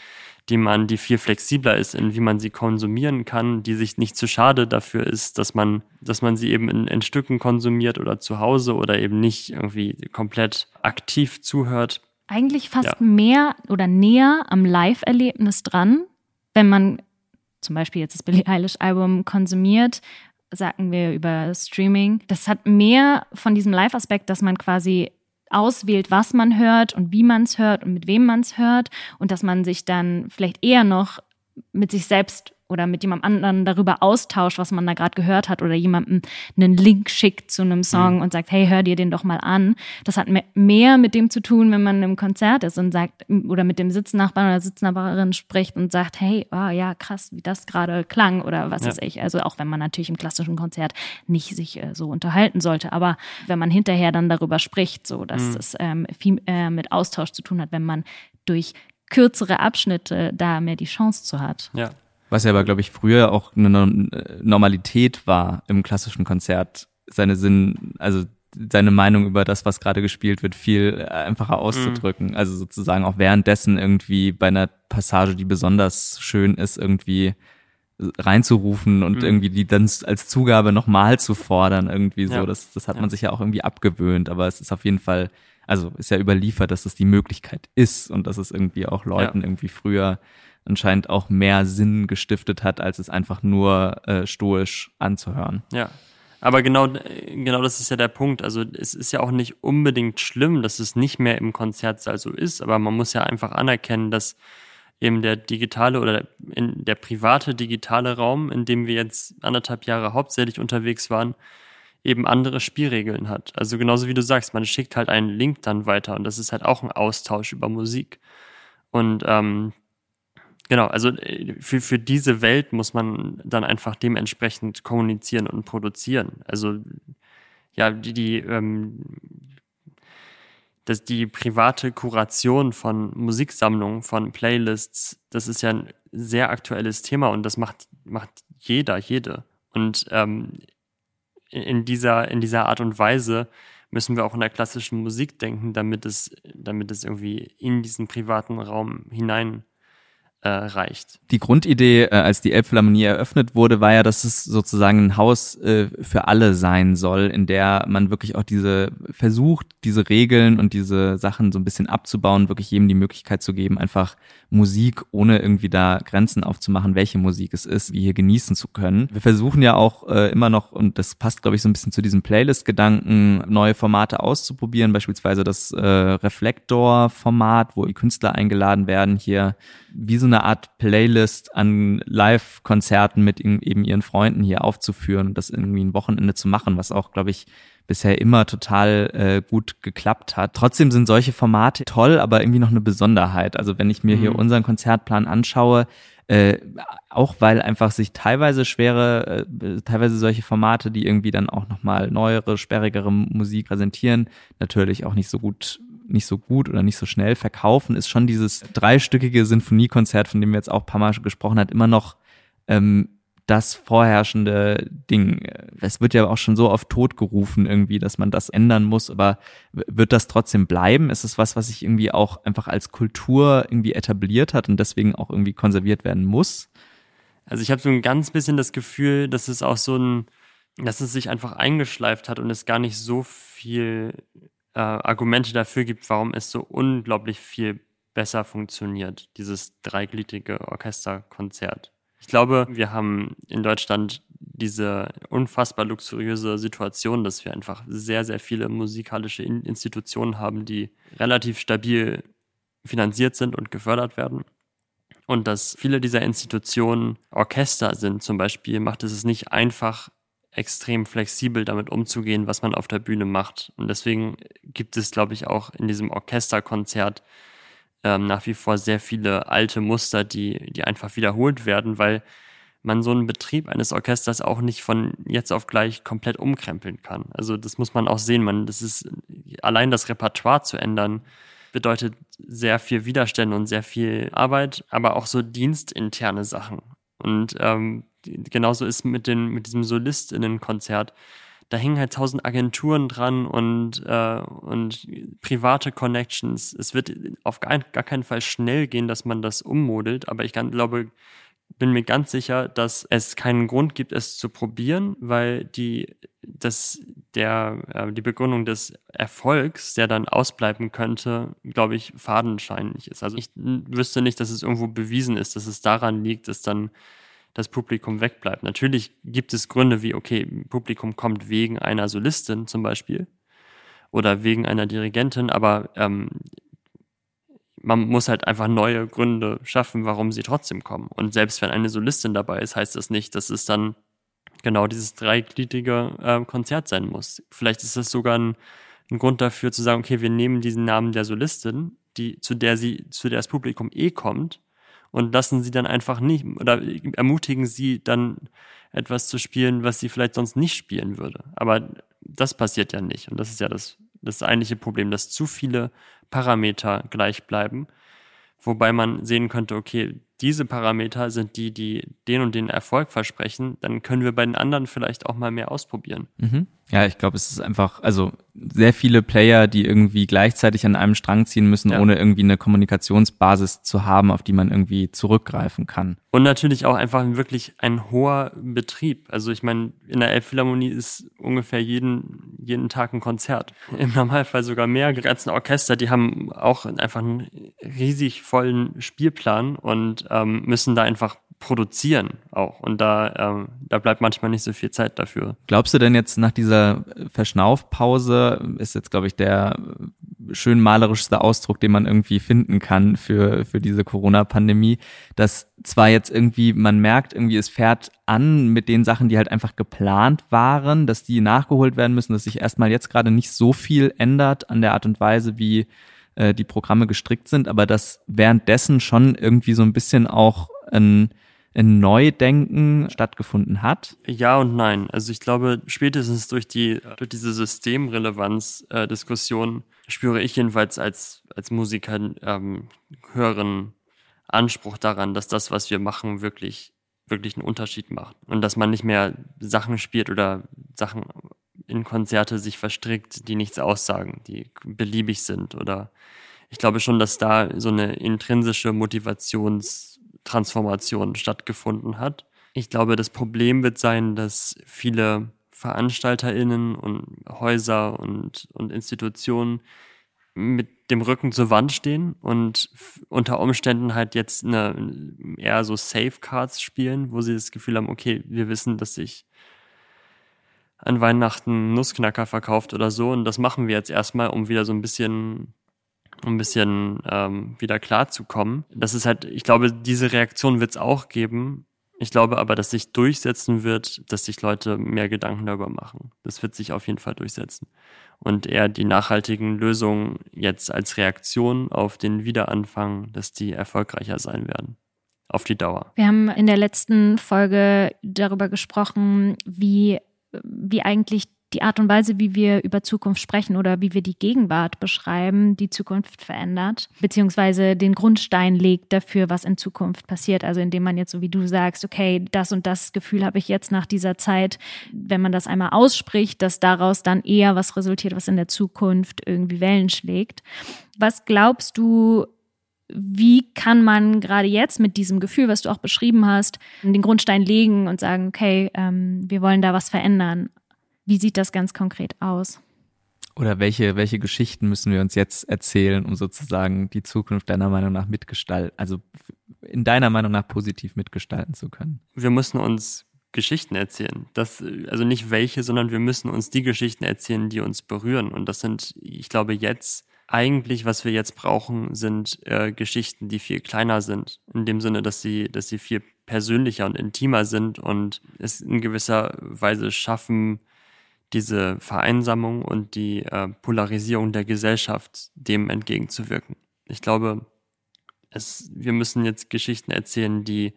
die man, die viel flexibler ist, in wie man sie konsumieren kann, die sich nicht zu schade dafür ist, dass man, dass man sie eben in, in Stücken konsumiert oder zu Hause oder eben nicht irgendwie komplett aktiv zuhört. Eigentlich fast ja. mehr oder näher am Live-Erlebnis dran, wenn man zum Beispiel jetzt das Billie Eilish-Album konsumiert, sagen wir über Streaming. Das hat mehr von diesem Live-Aspekt, dass man quasi auswählt, was man hört und wie man es hört und mit wem man es hört und dass man sich dann vielleicht eher noch mit sich selbst oder mit jemand anderen darüber austauscht, was man da gerade gehört hat oder jemandem einen Link schickt zu einem Song mhm. und sagt, hey, hör dir den doch mal an. Das hat mehr mit dem zu tun, wenn man im Konzert ist und sagt oder mit dem Sitznachbarn oder Sitznachbarin spricht und sagt, hey, oh ja, krass, wie das gerade klang oder was ja. weiß ich. Also auch wenn man natürlich im klassischen Konzert nicht sich äh, so unterhalten sollte, aber wenn man hinterher dann darüber spricht, so dass mhm. es ähm, viel äh, mit Austausch zu tun hat, wenn man durch kürzere Abschnitte da mehr die Chance zu hat. Ja. Was ja aber, glaube ich, früher auch eine Normalität war im klassischen Konzert, seine Sinn, also seine Meinung über das, was gerade gespielt wird, viel einfacher auszudrücken. Mhm. Also sozusagen auch währenddessen irgendwie bei einer Passage, die besonders schön ist, irgendwie reinzurufen und mhm. irgendwie die dann als Zugabe nochmal zu fordern, irgendwie so. Ja. Das, das hat ja. man sich ja auch irgendwie abgewöhnt, aber es ist auf jeden Fall, also ist ja überliefert, dass es die Möglichkeit ist und dass es irgendwie auch Leuten ja. irgendwie früher anscheinend auch mehr Sinn gestiftet hat, als es einfach nur äh, stoisch anzuhören. Ja. Aber genau, genau das ist ja der Punkt. Also es ist ja auch nicht unbedingt schlimm, dass es nicht mehr im Konzertsaal so ist, aber man muss ja einfach anerkennen, dass eben der digitale oder der private digitale Raum, in dem wir jetzt anderthalb Jahre hauptsächlich unterwegs waren, eben andere Spielregeln hat. Also genauso wie du sagst, man schickt halt einen Link dann weiter und das ist halt auch ein Austausch über Musik. Und ähm, Genau, also äh, für, für diese Welt muss man dann einfach dementsprechend kommunizieren und produzieren. Also ja, die, die, ähm, das, die private Kuration von Musiksammlungen, von Playlists, das ist ja ein sehr aktuelles Thema und das macht, macht jeder, jede. Und ähm, in, dieser, in dieser Art und Weise müssen wir auch in der klassischen Musik denken, damit es, damit es irgendwie in diesen privaten Raum hinein äh, reicht. Die Grundidee, äh, als die Elbphilharmonie eröffnet wurde, war ja, dass es sozusagen ein Haus äh, für alle sein soll, in der man wirklich auch diese versucht, diese Regeln und diese Sachen so ein bisschen abzubauen, wirklich jedem die Möglichkeit zu geben, einfach Musik, ohne irgendwie da Grenzen aufzumachen, welche Musik es ist, wie hier genießen zu können. Wir versuchen ja auch äh, immer noch, und das passt, glaube ich, so ein bisschen zu diesem Playlist-Gedanken, neue Formate auszuprobieren, beispielsweise das äh, Reflektor-Format, wo die Künstler eingeladen werden, hier wie so eine Art Playlist an Live-Konzerten mit eben ihren Freunden hier aufzuführen und das irgendwie ein Wochenende zu machen, was auch, glaube ich, bisher immer total äh, gut geklappt hat. Trotzdem sind solche Formate toll, aber irgendwie noch eine Besonderheit. Also wenn ich mir mhm. hier unseren Konzertplan anschaue, äh, auch weil einfach sich teilweise schwere, äh, teilweise solche Formate, die irgendwie dann auch nochmal neuere, sperrigere Musik präsentieren, natürlich auch nicht so gut nicht so gut oder nicht so schnell verkaufen, ist schon dieses dreistückige Sinfoniekonzert, von dem wir jetzt auch ein paar Mal gesprochen hat, immer noch ähm, das vorherrschende Ding. Es wird ja auch schon so oft tot gerufen irgendwie, dass man das ändern muss, aber wird das trotzdem bleiben? Ist es was, was sich irgendwie auch einfach als Kultur irgendwie etabliert hat und deswegen auch irgendwie konserviert werden muss? Also ich habe so ein ganz bisschen das Gefühl, dass es auch so ein, dass es sich einfach eingeschleift hat und es gar nicht so viel äh, Argumente dafür gibt, warum es so unglaublich viel besser funktioniert, dieses dreigliedrige Orchesterkonzert. Ich glaube, wir haben in Deutschland diese unfassbar luxuriöse Situation, dass wir einfach sehr, sehr viele musikalische Institutionen haben, die relativ stabil finanziert sind und gefördert werden. Und dass viele dieser Institutionen Orchester sind zum Beispiel, macht es es nicht einfach, extrem flexibel damit umzugehen, was man auf der Bühne macht. Und deswegen gibt es, glaube ich, auch in diesem Orchesterkonzert ähm, nach wie vor sehr viele alte Muster, die, die einfach wiederholt werden, weil man so einen Betrieb eines Orchesters auch nicht von jetzt auf gleich komplett umkrempeln kann. Also das muss man auch sehen. Man, das ist allein das Repertoire zu ändern, bedeutet sehr viel Widerstände und sehr viel Arbeit, aber auch so dienstinterne Sachen. Und ähm, genauso ist mit, den, mit diesem Solistinnenkonzert. Da hängen halt tausend Agenturen dran und, äh, und private Connections. Es wird auf gar, gar keinen Fall schnell gehen, dass man das ummodelt, aber ich kann, glaube, bin mir ganz sicher, dass es keinen Grund gibt, es zu probieren, weil die, das, der, äh, die Begründung des Erfolgs, der dann ausbleiben könnte, glaube ich, fadenscheinlich ist. Also ich wüsste nicht, dass es irgendwo bewiesen ist, dass es daran liegt, dass dann das Publikum wegbleibt. Natürlich gibt es Gründe wie, okay, Publikum kommt wegen einer Solistin zum Beispiel oder wegen einer Dirigentin, aber ähm, man muss halt einfach neue Gründe schaffen, warum sie trotzdem kommen. Und selbst wenn eine Solistin dabei ist, heißt das nicht, dass es dann genau dieses dreigliedrige äh, Konzert sein muss. Vielleicht ist das sogar ein, ein Grund dafür zu sagen, okay, wir nehmen diesen Namen der Solistin, die, zu der sie, zu der das Publikum eh kommt, und lassen sie dann einfach nicht oder ermutigen sie dann etwas zu spielen, was sie vielleicht sonst nicht spielen würde. Aber das passiert ja nicht. Und das ist ja das, das eigentliche Problem, dass zu viele Parameter gleich bleiben. Wobei man sehen könnte, okay, diese Parameter sind die, die den und den Erfolg versprechen, dann können wir bei den anderen vielleicht auch mal mehr ausprobieren. Mhm. Ja, ich glaube, es ist einfach, also sehr viele Player, die irgendwie gleichzeitig an einem Strang ziehen müssen, ja. ohne irgendwie eine Kommunikationsbasis zu haben, auf die man irgendwie zurückgreifen kann. Und natürlich auch einfach wirklich ein hoher Betrieb. Also ich meine, in der Elbphilharmonie ist ungefähr jeden, jeden Tag ein Konzert. Im Normalfall sogar mehr. Die ganzen Orchester, die haben auch einfach einen riesig vollen Spielplan und ähm, müssen da einfach produzieren auch. Und da, ähm, da bleibt manchmal nicht so viel Zeit dafür. Glaubst du denn jetzt nach dieser Verschnaufpause, ist jetzt, glaube ich, der schön malerischste Ausdruck, den man irgendwie finden kann für, für diese Corona-Pandemie, dass zwar jetzt irgendwie, man merkt, irgendwie es fährt an mit den Sachen, die halt einfach geplant waren, dass die nachgeholt werden müssen, dass sich erstmal jetzt gerade nicht so viel ändert an der Art und Weise, wie äh, die Programme gestrickt sind, aber dass währenddessen schon irgendwie so ein bisschen auch ein ein Neudenken stattgefunden hat? Ja und nein. Also ich glaube, spätestens durch die durch diese Systemrelevanz-Diskussion spüre ich jedenfalls als als Musiker ähm, höheren Anspruch daran, dass das, was wir machen, wirklich wirklich einen Unterschied macht und dass man nicht mehr Sachen spielt oder Sachen in Konzerte sich verstrickt, die nichts aussagen, die beliebig sind oder ich glaube schon, dass da so eine intrinsische Motivations Transformation stattgefunden hat. Ich glaube, das Problem wird sein, dass viele VeranstalterInnen und Häuser und, und Institutionen mit dem Rücken zur Wand stehen und unter Umständen halt jetzt eine, eher so Safe Cards spielen, wo sie das Gefühl haben, okay, wir wissen, dass sich an Weihnachten Nussknacker verkauft oder so und das machen wir jetzt erstmal, um wieder so ein bisschen um ein bisschen ähm, wieder klarzukommen. Das ist halt, ich glaube, diese Reaktion wird es auch geben. Ich glaube aber, dass sich durchsetzen wird, dass sich Leute mehr Gedanken darüber machen. Das wird sich auf jeden Fall durchsetzen. Und eher die nachhaltigen Lösungen jetzt als Reaktion auf den Wiederanfang, dass die erfolgreicher sein werden. Auf die Dauer. Wir haben in der letzten Folge darüber gesprochen, wie, wie eigentlich die Art und Weise, wie wir über Zukunft sprechen oder wie wir die Gegenwart beschreiben, die Zukunft verändert, beziehungsweise den Grundstein legt dafür, was in Zukunft passiert. Also indem man jetzt so wie du sagst, okay, das und das Gefühl habe ich jetzt nach dieser Zeit, wenn man das einmal ausspricht, dass daraus dann eher was resultiert, was in der Zukunft irgendwie Wellen schlägt. Was glaubst du, wie kann man gerade jetzt mit diesem Gefühl, was du auch beschrieben hast, den Grundstein legen und sagen, okay, ähm, wir wollen da was verändern? Wie sieht das ganz konkret aus? Oder welche, welche Geschichten müssen wir uns jetzt erzählen, um sozusagen die Zukunft deiner Meinung nach mitgestalten, also in deiner Meinung nach positiv mitgestalten zu können? Wir müssen uns Geschichten erzählen. Das, also nicht welche, sondern wir müssen uns die Geschichten erzählen, die uns berühren. Und das sind, ich glaube, jetzt eigentlich, was wir jetzt brauchen, sind äh, Geschichten, die viel kleiner sind. In dem Sinne, dass sie, dass sie viel persönlicher und intimer sind und es in gewisser Weise schaffen, diese Vereinsamung und die äh, Polarisierung der Gesellschaft dem entgegenzuwirken. Ich glaube, es, wir müssen jetzt Geschichten erzählen, die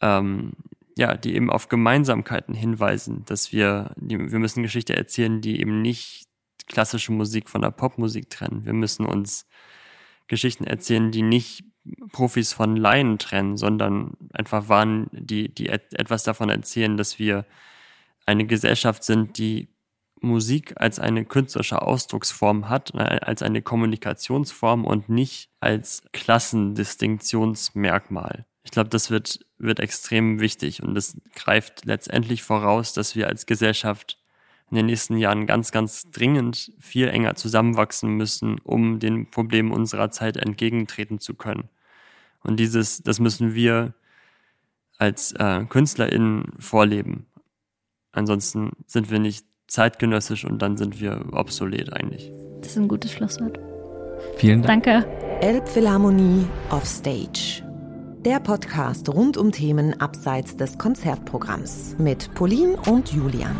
ähm, ja, die eben auf Gemeinsamkeiten hinweisen, dass wir, die, wir müssen Geschichte erzählen, die eben nicht klassische Musik von der Popmusik trennen. Wir müssen uns Geschichten erzählen, die nicht Profis von Laien trennen, sondern einfach waren, die, die et etwas davon erzählen, dass wir eine Gesellschaft sind, die Musik als eine künstlerische Ausdrucksform hat, äh, als eine Kommunikationsform und nicht als Klassendistinktionsmerkmal. Ich glaube, das wird, wird extrem wichtig und das greift letztendlich voraus, dass wir als Gesellschaft in den nächsten Jahren ganz, ganz dringend viel enger zusammenwachsen müssen, um den Problemen unserer Zeit entgegentreten zu können. Und dieses, das müssen wir als äh, KünstlerInnen vorleben. Ansonsten sind wir nicht zeitgenössisch und dann sind wir obsolet eigentlich. Das ist ein gutes Schlusswort. Vielen Dank. Danke. Elbphilharmonie Offstage. Der Podcast rund um Themen abseits des Konzertprogramms mit Pauline und Julian.